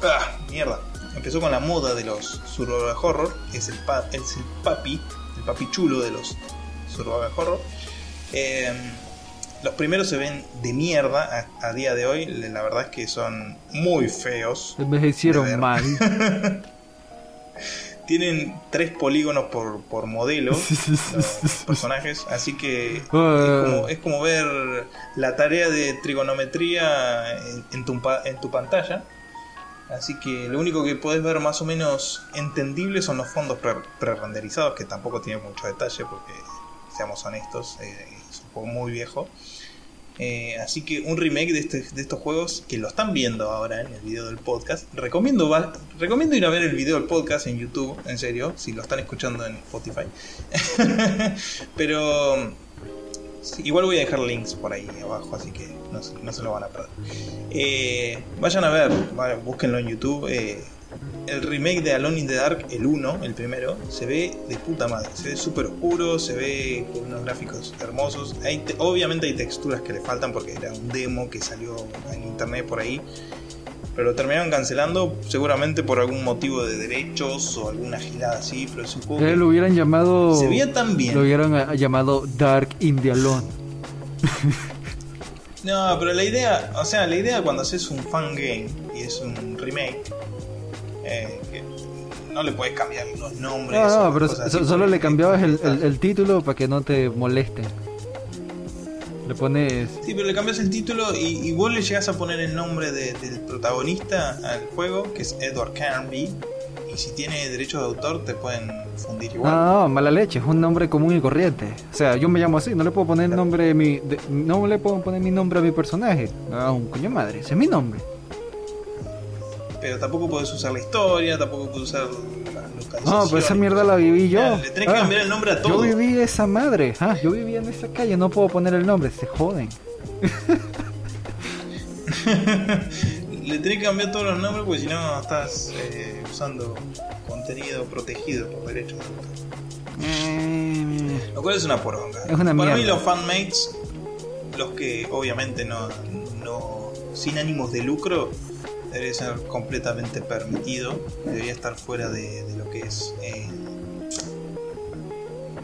ah, mierda. Empezó con la moda de los survival horror. Es el, pa- es el papi, el papi chulo de los survival horror. Eh, los primeros se ven de mierda a, a día de hoy. La verdad es que son muy feos. Envejecieron mal. Tienen tres polígonos por, por modelo los personajes, así que es Ah. como, es como ver la tarea de trigonometría en, en tu, en tu pantalla. Así que lo único que podés ver más o menos entendible son los fondos pre- pre-renderizados, que tampoco tienen mucho detalle porque, seamos honestos, eh, muy viejo. Eh, así que un remake de, este- de estos juegos que lo están viendo ahora en el video del podcast. Recomiendo, recomiendo ir a ver el video del podcast en YouTube, en serio, si lo están escuchando en Spotify. Pero igual voy a dejar links por ahí abajo, así que no, no se lo van a perder. Eh, vayan a ver, búsquenlo en YouTube. eh, el remake de Alone in the Dark, el 1, el primero, se ve de puta madre. Se ve súper oscuro, se ve con unos gráficos hermosos. Hay obviamente hay texturas que le faltan porque era un demo que salió en internet por ahí. Pero lo terminaron cancelando seguramente por algún motivo de derechos o alguna gilada así. Pero es un juego que lo hubieran llamado. se veía tan bien. Lo hubieran ah, llamado Dark India Alone. No, pero la idea, o sea, la idea cuando haces un fan game y es un remake, eh, que no le puedes cambiar los nombres. No, pero so- solo le cambiabas el, el- el título para que no te moleste. Le pones. Sí, pero le cambias el título y, y vos le llegas a poner el nombre de- del protagonista al juego, que es Edward Carnby. Y si tiene derechos de autor, te pueden fundir igual. No, no, mala leche, es un nombre común y corriente. O sea, yo me llamo así, no le puedo poner nombre de mi, de- no le puedo poner mi nombre a mi personaje. No, un coño madre, ese es mi nombre. Pero tampoco puedes usar la historia, tampoco puedes usar la localización. No, pero esa mierda la viví yo. Le tenés que Ah, cambiar el nombre a todo. Yo viví esa madre, ah, yo vivía en esa calle, no puedo poner el nombre, se joden. Le tenés que cambiar todos los nombres porque si no estás eh, usando contenido protegido por derechos de autor. Eh, Lo cual es una poronga. Es una Para mí los fanmates, los que obviamente no, no sin ánimos de lucro, debería ser completamente permitido. Debería estar fuera de, de lo que es... eh,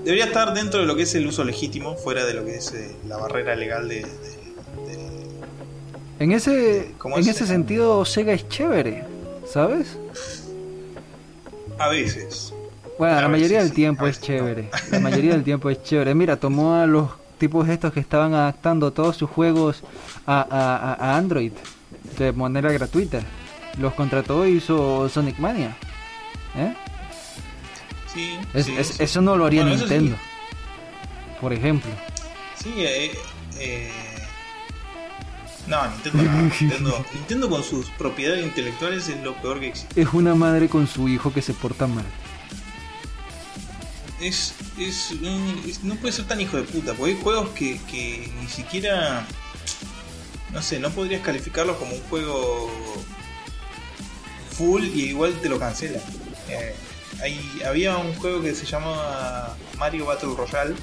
debería estar dentro de lo que es el uso legítimo, fuera de lo que es eh, la barrera legal de, de- de- En ese, ¿Cómo en es? ese sentido, Sega es chévere, ¿sabes? A veces. Bueno, A la veces mayoría del tiempo es chévere. La mayoría del tiempo es chévere. Mira, tomó a los tipos estos que estaban adaptando todos sus juegos a- a- a Android de manera gratuita. Los contrató y hizo Sonic Mania. ¿Eh? Sí, Es- sí, es- sí. Eso no lo haría Bueno. Nintendo. Por ejemplo. Sí, eh, eh, No, Nintendo no. Nintendo, Nintendo con sus propiedades intelectuales es lo peor que existe. Es una madre con su hijo que se porta mal. Es, es, es- No puede ser tan hijo de puta, porque hay juegos que, que ni siquiera. No sé, no podrías calificarlos como un juego full y igual te lo cancelan. Eh, había un juego que se llamaba Mario Battle Royale,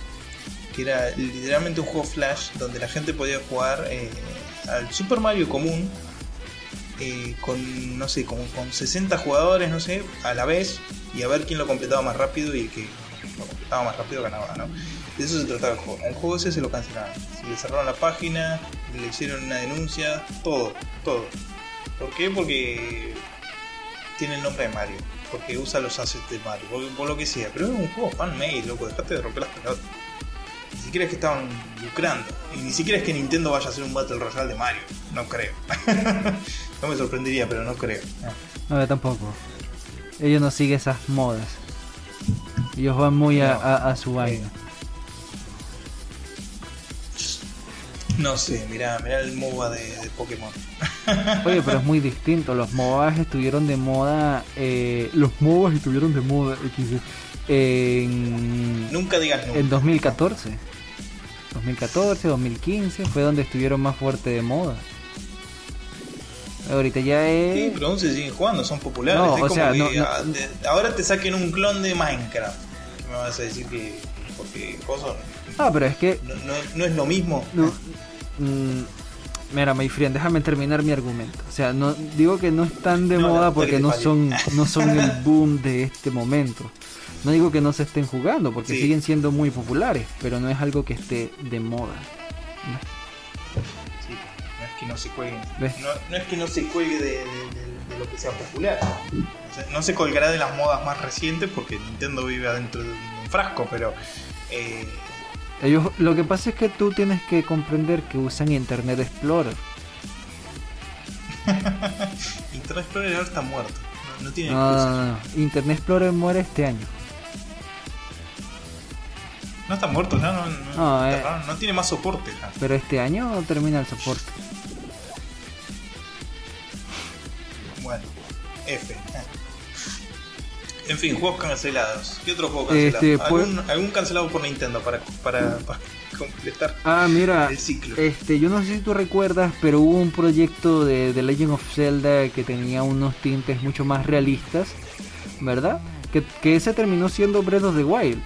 que era literalmente un juego flash donde la gente podía jugar eh, al Super Mario común eh, con, no sé, como con 60 jugadores, no sé, a la vez y a ver quién lo completaba más rápido y el que lo completaba más rápido ganaba, ¿no? De eso se trataba el juego. El juego ese se lo cancelaron. Se le cerraron la página, le hicieron una denuncia, todo, todo. ¿Por qué? Porque tiene el nombre de Mario. Porque usa los assets de Mario, por, por lo que sea. Pero es un juego fan-made, loco, dejate de romper las pelotas. Ni siquiera es que estaban lucrando. Y ni siquiera es que Nintendo vaya a hacer un Battle Royale de Mario. No creo. no me sorprendería, pero no creo. No, tampoco. Ellos no siguen esas modas. Ellos van muy a- a su vaina. No sé, mirá, mirá el MOBA de, de Pokémon. Oye, pero es muy distinto. Los MOBAs estuvieron de moda. eh, los MOBAs estuvieron de moda. En, Nunca digas nunca. en 2014. 2014, 2015 fue donde estuvieron más fuerte de moda. Ahorita ya Sí, es. pero aún se siguen jugando, son populares. No, es o como sea, que no- no- ah, de- ahora te saquen un clon de Minecraft. ¿Qué me vas a decir que.? Porque cosas. Ah, pero es que. No, no- no es lo mismo. No, mm, mira, my friend, déjame terminar mi argumento. O sea, no digo que no están de moda porque no son, no son el boom de este momento. No digo que no se estén jugando porque Sí. siguen siendo muy populares, pero no es algo que esté de moda. Sí, no es que no se cuelgue. ¿Ves? No, es que no se de, de- de- de lo que sea popular. O sea, no se colgará de las modas más recientes porque Nintendo vive adentro de un frasco, pero. eh, Ellos, lo que pasa es que tú tienes que comprender que usan Internet Explorer. Internet Explorer ahora está muerto. No, no tiene No, no. Internet Explorer muere este año. No está muerto ya, no, no, No, eh. no tiene más soporte ya. Pero este año termina el soporte. Bueno, F. En fin, juegos cancelados. ¿Qué otro juego cancelado? Este, pues- ¿Algún, algún cancelado por Nintendo para, para, para completar Ah, mira, el ciclo? Este, yo no sé si tú recuerdas, pero hubo un proyecto de The Legend of Zelda que tenía unos tintes mucho más realistas, ¿verdad? Que, que ese terminó siendo Breath of the Wild.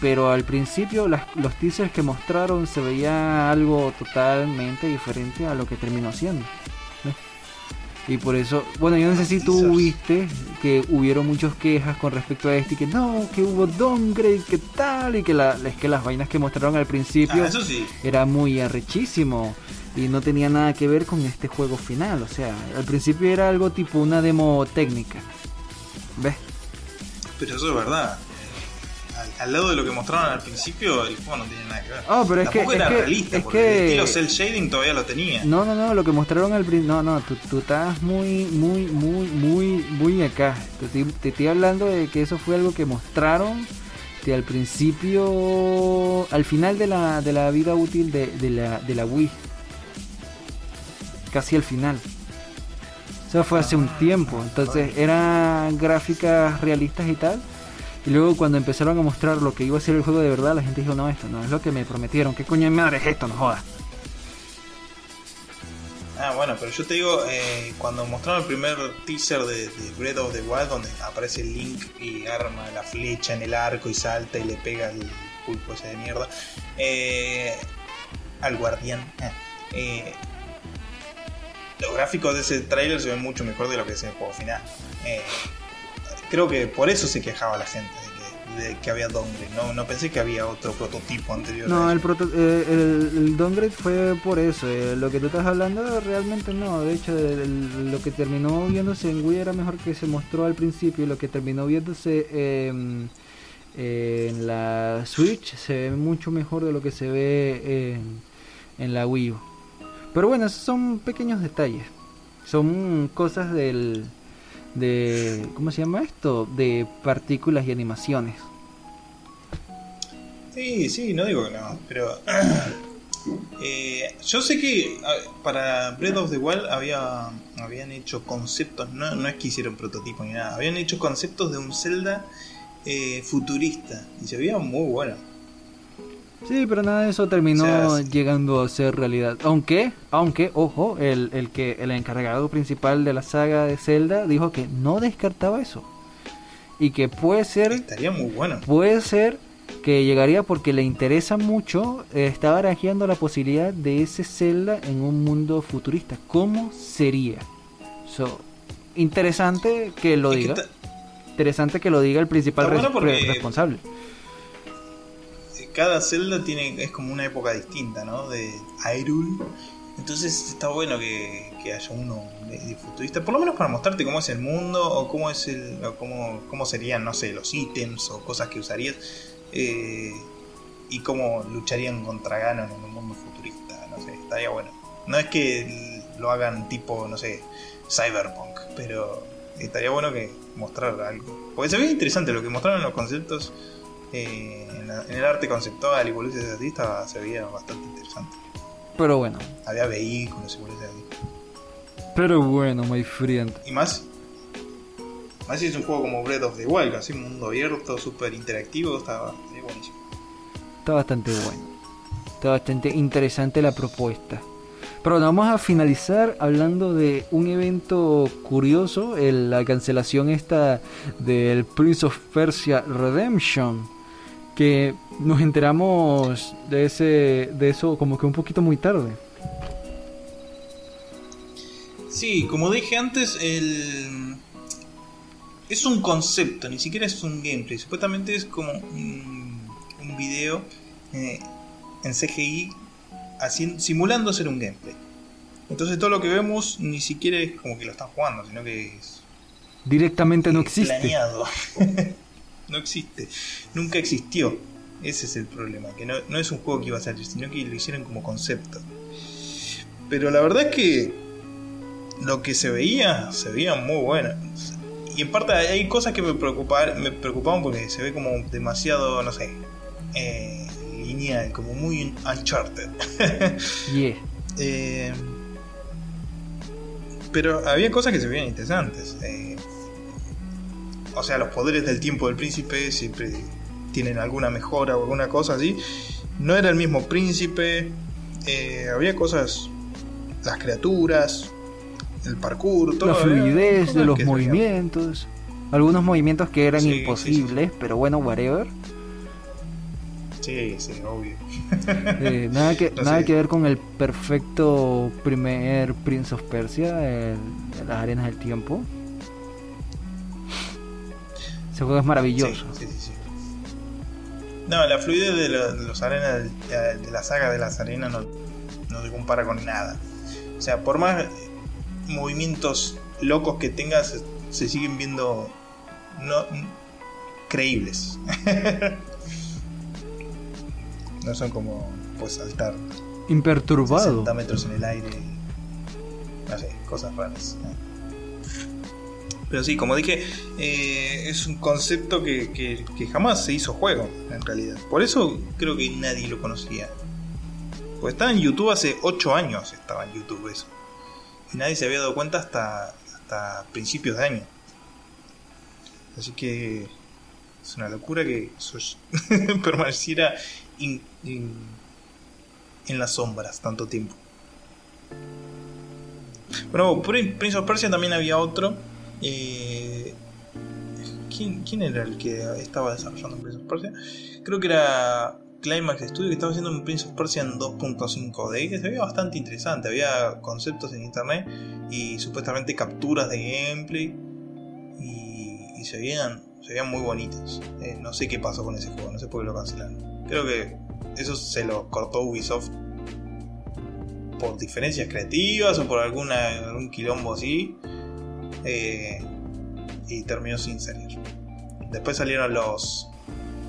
Pero al principio las- los teasers que mostraron se veía algo totalmente diferente a lo que terminó siendo. Y por eso, bueno, yo no sé si tú viste que hubieron muchas quejas con respecto a este, y que no, que hubo downgrade, que tal, y que, la, es que las vainas que mostraron al principio Ah, eso sí. era muy arrechísimo y no tenía nada que ver con este juego final. O sea, al principio era algo tipo una demo técnica. ¿Ves? Pero eso es verdad. Al, lado de lo que mostraron al principio, el juego no tiene nada que ver. Ah, pero es que, era es que, realista, es porque que- el estilo cel shading todavía lo tenía. No, no, no, lo que mostraron al principio. No, no, tú, tú estás muy, muy, muy, muy, muy acá. Te, estoy- te estoy hablando de que eso fue algo que mostraron que al principio, al final de la, de la vida útil de, de la, de la Wii. Casi al final. Eso fue hace un tiempo. Entonces eran gráficas realistas y tal. Y luego cuando empezaron a mostrar lo que iba a ser el juego de verdad, la gente dijo, no, esto no es lo que me prometieron. ¿Qué coño de madre es esto? No jodas. Ah, bueno, pero yo te digo, eh, cuando mostraron el primer teaser de, de Breath of the Wild, donde aparece Link y arma la flecha en el arco y salta y le pega al pulpo ese de mierda, eh, al guardián. eh, eh, los gráficos de ese trailer se ven mucho mejor de lo que es el juego final. Creo que por eso se quejaba la gente de que, de que había downgrade. No, no pensé que había otro prototipo anterior. No, el, proto- eh, el, el downgrade fue por eso. eh, lo que tú estás hablando realmente no. De hecho, el- lo que terminó viéndose en Wii era mejor que se mostró al principio. Y lo que terminó viéndose eh, en la Switch se ve mucho mejor de lo que se ve en, en la Wii U. Pero bueno, esos son pequeños detalles. Son cosas del. De. ¿Cómo se llama esto? De partículas y animaciones. Sí, sí, no digo que no, pero eh, yo sé que para Breath of the Wild había, habían hecho conceptos, no, no es que hicieron prototipos ni nada, habían hecho conceptos de un Zelda eh, futurista y se veía muy bueno. Sí, pero nada de eso terminó O sea, sí. llegando a ser realidad. Aunque, aunque, ojo, el, el que el encargado principal de la saga de Zelda dijo que no descartaba eso. Y que puede ser, Estaría muy bueno. puede ser que llegaría porque le interesa mucho, eh, está barajeando la posibilidad de ese Zelda en un mundo futurista. ¿Cómo sería? So, interesante que lo Es que diga. Interesante que lo diga el principal bueno porque- responsable. Cada Zelda tiene es como una época distinta, ¿no? De Hyrule. Entonces está bueno que, haya uno de, de futurista, por lo menos para mostrarte cómo es el mundo o cómo es el o cómo, cómo serían, no sé, los ítems o cosas que usarías eh, y cómo lucharían contra Ganon en un mundo futurista, no sé, estaría bueno. No es que lo hagan tipo, no sé, cyberpunk, pero estaría bueno que mostrar algo. Porque se ve interesante lo que mostraron en los conceptos eh, en, la- en el arte conceptual y boludeces así estaba, se veía bastante interesante. Pero bueno, Había vehículos y boludeces así. pero bueno, my friend. Y más, más si es un juego como Breath of the Wild, así un mundo abierto, súper interactivo, estaba estaría buenísimo. Está bastante bueno. Está bastante interesante la propuesta. Pero bueno, vamos a finalizar hablando de un evento curioso, el- la cancelación esta del Prince of Persia Redemption, que nos enteramos de ese de eso como que un poquito muy tarde. Sí, como dije antes, el... es un concepto, ni siquiera es un gameplay. Supuestamente es como un, un video eh, en CGI haciendo, simulando ser un gameplay. Entonces todo lo que vemos ni siquiera es como que lo están jugando, sino que es Directamente no existe. planeado. no existe, nunca existió. Ese es el problema, que no, no es un juego que iba a salir, sino que lo hicieron como concepto. Pero la verdad es que lo que se veía, se veía muy bueno. Y en parte hay cosas que me preocupaban, me preocupaban porque se ve como demasiado, no sé, eh, lineal, como muy uncharted. Yeah. Eh, pero había cosas que se veían interesantes. eh, o sea, los poderes del tiempo del príncipe siempre tienen alguna mejora o alguna cosa así. No era el mismo príncipe. eh, había cosas, las criaturas, el parkour, todo. La fluidez de los movimientos. Algunos movimientos que eran Sí, sí, imposibles, pero bueno, whatever. Sí, sí, obvio. Eh, nada que, No nada sé. que ver con el perfecto primer Prince of Persia, el, las arenas del tiempo. Ese juego es maravilloso. Sí, sí, sí. No, la fluidez de, lo- de los arenas de, de la saga de las arenas no, no se compara con nada. O sea, por más movimientos locos que tengas, se siguen viendo no creíbles. No son como puedes saltar Imperturbado. 60 metros en el aire. No sé, cosas raras. Pero sí, como dije, eh, es un concepto que, que- jamás se hizo juego, en realidad. Por eso creo que nadie lo conocía. Pues estaba en YouTube hace 8 años, estaba en YouTube eso. Y nadie se había dado cuenta hasta, hasta principios de año. Así que es una locura que permaneciera in- en las sombras tanto tiempo. Bueno, Prin- Prince of Persia también había otro. Eh, ¿quién, era el que estaba desarrollando Prince of Persia? Creo que era Climax Studio que estaba haciendo un Prince of Persia en 2.5D que se veía bastante interesante. Había conceptos en internet y supuestamente capturas de gameplay y, y se veían se veían muy bonitos. Eh, no sé qué pasó con ese juego, no sé por qué lo cancelaron. Creo que eso se lo cortó Ubisoft por diferencias creativas o por alguna, algún quilombo así. Eh, y terminó sin salir. Después salieron los.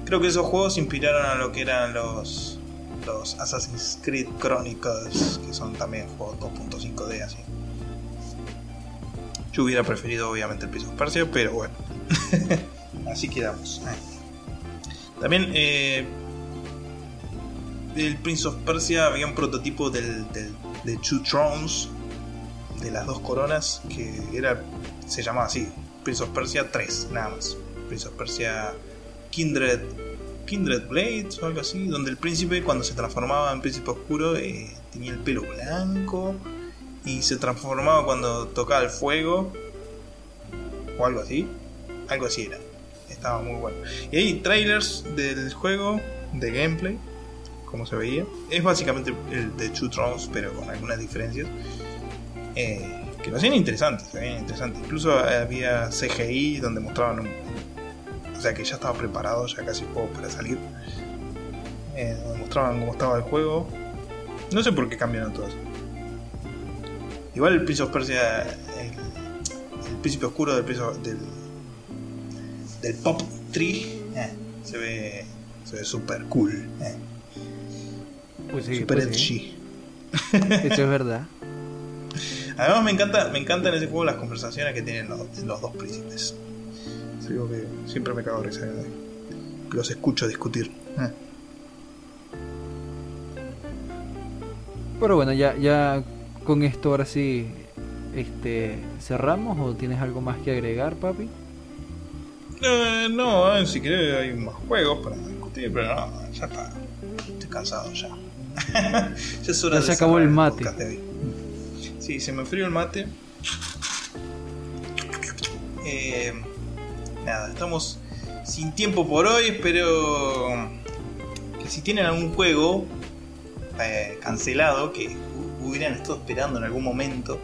Creo que esos juegos inspiraron a lo que eran los. Los Assassin's Creed Chronicles, que son también juegos 2.5D así. Yo hubiera preferido obviamente el of Persia, pero bueno. así quedamos. También eh, del Prince of Persia había un prototipo del, del, de Two Thrones, de las dos coronas, que era se llamaba así, Prince of Persia 3, nada más. Prince of Persia Kindred, Kindred Blades o algo así, donde el príncipe cuando se transformaba en príncipe oscuro eh, tenía el pelo blanco y se transformaba cuando tocaba el fuego o algo así. Algo así era. Estaba muy bueno. Y hay trailers del juego, de gameplay, como se veía. Es básicamente el de Two Thrones, pero con algunas diferencias. Eh, que lo hacían interesantes, se veían interesantes. Incluso había CGI donde mostraban un. O sea que ya estaba preparado, ya casi el juego para salir. Eh, donde mostraban cómo estaba el juego. No sé por qué cambiaron todo eso. Igual el Prince of Persia. El, el príncipe oscuro del, of- del, del Pop Tree. eh, se ve. Se ve super cool. eh, Pues sí, super pues sí. edgy. Eso es verdad. Además me encanta, me encantan en ese juego las conversaciones que tienen los, los dos príncipes. Es algo que siempre me cago de risa los escucho discutir. Eh. Pero bueno, ya, ya con esto ahora sí este, cerramos o tienes algo más que agregar, papi. Eh, no, eh, si querés hay más juegos para discutir, pero no, ya está. Estoy cansado ya. ya es hora Ya de se acabó el mate. Sí, se me enfrió el mate. Eh, nada, estamos sin tiempo por hoy. Espero que si tienen algún juego eh, cancelado que hu- hubieran estado esperando en algún momento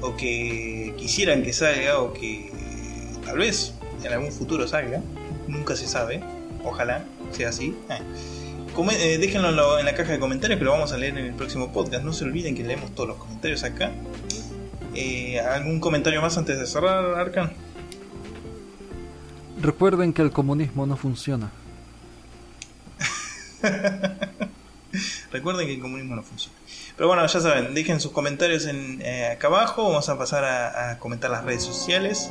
o que quisieran que salga o que tal vez en algún futuro salga, nunca se sabe, ojalá sea así. Eh, eh, déjenlo en, lo- en la caja de comentarios que lo vamos a leer en el próximo podcast. No se olviden que leemos todos los comentarios acá. Eh, ¿Algún comentario más antes de cerrar, Arkan? Recuerden que el comunismo no funciona. Recuerden que el comunismo no funciona. Pero bueno, ya saben, dejen sus comentarios en, eh, acá abajo. Vamos a pasar a, a comentar las redes sociales.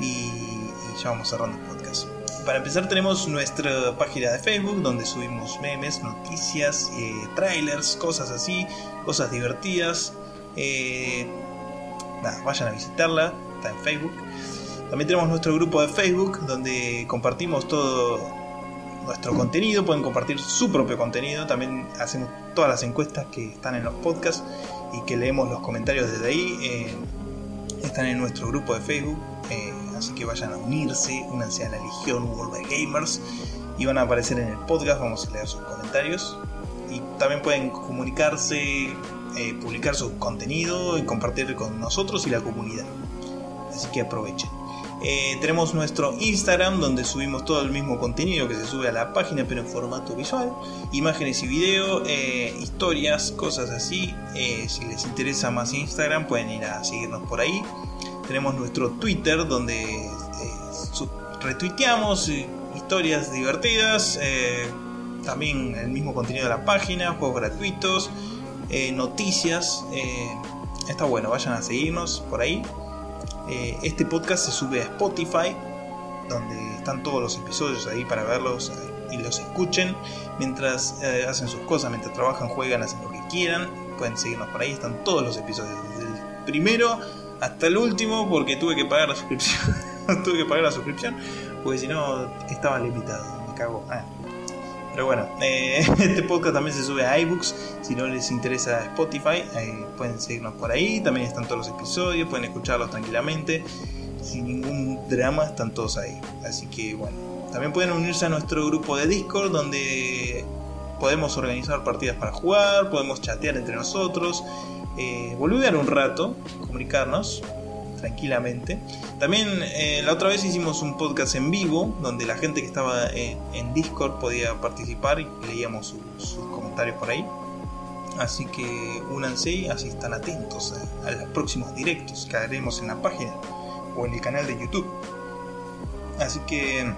Y, y ya vamos cerrando el podcast. Para empezar tenemos nuestra página de Facebook donde subimos memes, noticias, eh, trailers, cosas así, cosas divertidas. Eh, vayan a visitarla, está en Facebook. También tenemos nuestro grupo de Facebook donde compartimos todo nuestro contenido, pueden compartir su propio contenido, también hacemos todas las encuestas que están en los podcasts y que leemos los comentarios desde ahí, eh, están en nuestro grupo de Facebook, así que vayan a unirse, únanse a la Legión World of Gamers y van a aparecer en el podcast, vamos a leer sus comentarios y también pueden comunicarse, eh, publicar su contenido y compartir con nosotros y la comunidad, así que aprovechen. Eh, tenemos nuestro Instagram donde subimos todo el mismo contenido que se sube a la página pero en formato visual, imágenes y video, eh, historias, cosas así. Si les interesa más Instagram pueden ir a seguirnos por ahí. Tenemos nuestro Twitter donde eh, retuiteamos eh, historias divertidas. eh, también el mismo contenido de la página, juegos gratuitos, noticias. Está bueno, vayan a seguirnos por ahí. Este podcast se sube a Spotify, donde están todos los episodios ahí para verlos y los escuchen mientras hacen sus cosas, mientras trabajan, juegan, hacen lo que quieran. Pueden seguirnos por ahí, están todos los episodios, desde el primero hasta el último, porque tuve que pagar la suscripción. tuve que pagar la suscripción, porque si no estaba limitado. Me cago. Ah. Pero bueno, eh, este podcast también se sube a iBooks. Si no les interesa Spotify, pueden seguirnos por ahí. También están todos los episodios, pueden escucharlos tranquilamente. Sin ningún drama, están todos ahí. Así que bueno, también pueden unirse a nuestro grupo de Discord donde podemos organizar partidas para jugar, podemos chatear entre nosotros, eh, boludear un rato, comunicarnos tranquilamente. También eh, la otra vez hicimos un podcast en vivo donde la gente que estaba en, Discord podía participar y leíamos sus comentarios por ahí. Así que únanse y así están atentos a, los próximos directos que haremos en la página o en el canal de YouTube. Así que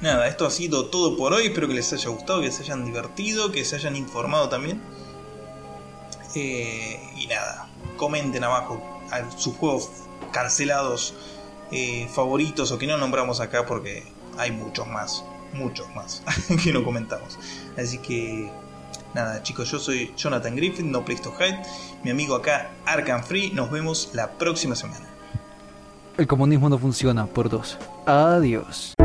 nada, esto ha sido todo por hoy. Espero que les haya gustado, que se hayan divertido, que se hayan informado también. Eh, y nada, comenten abajo sus juegos cancelados eh, favoritos o que no nombramos acá porque hay muchos más, muchos más que no comentamos. Así que nada, chicos, yo soy Jonathan Griffin, no Place to Hide. Mi amigo acá, Arkham Free. Nos vemos la próxima semana. El comunismo no funciona por dos. Adiós.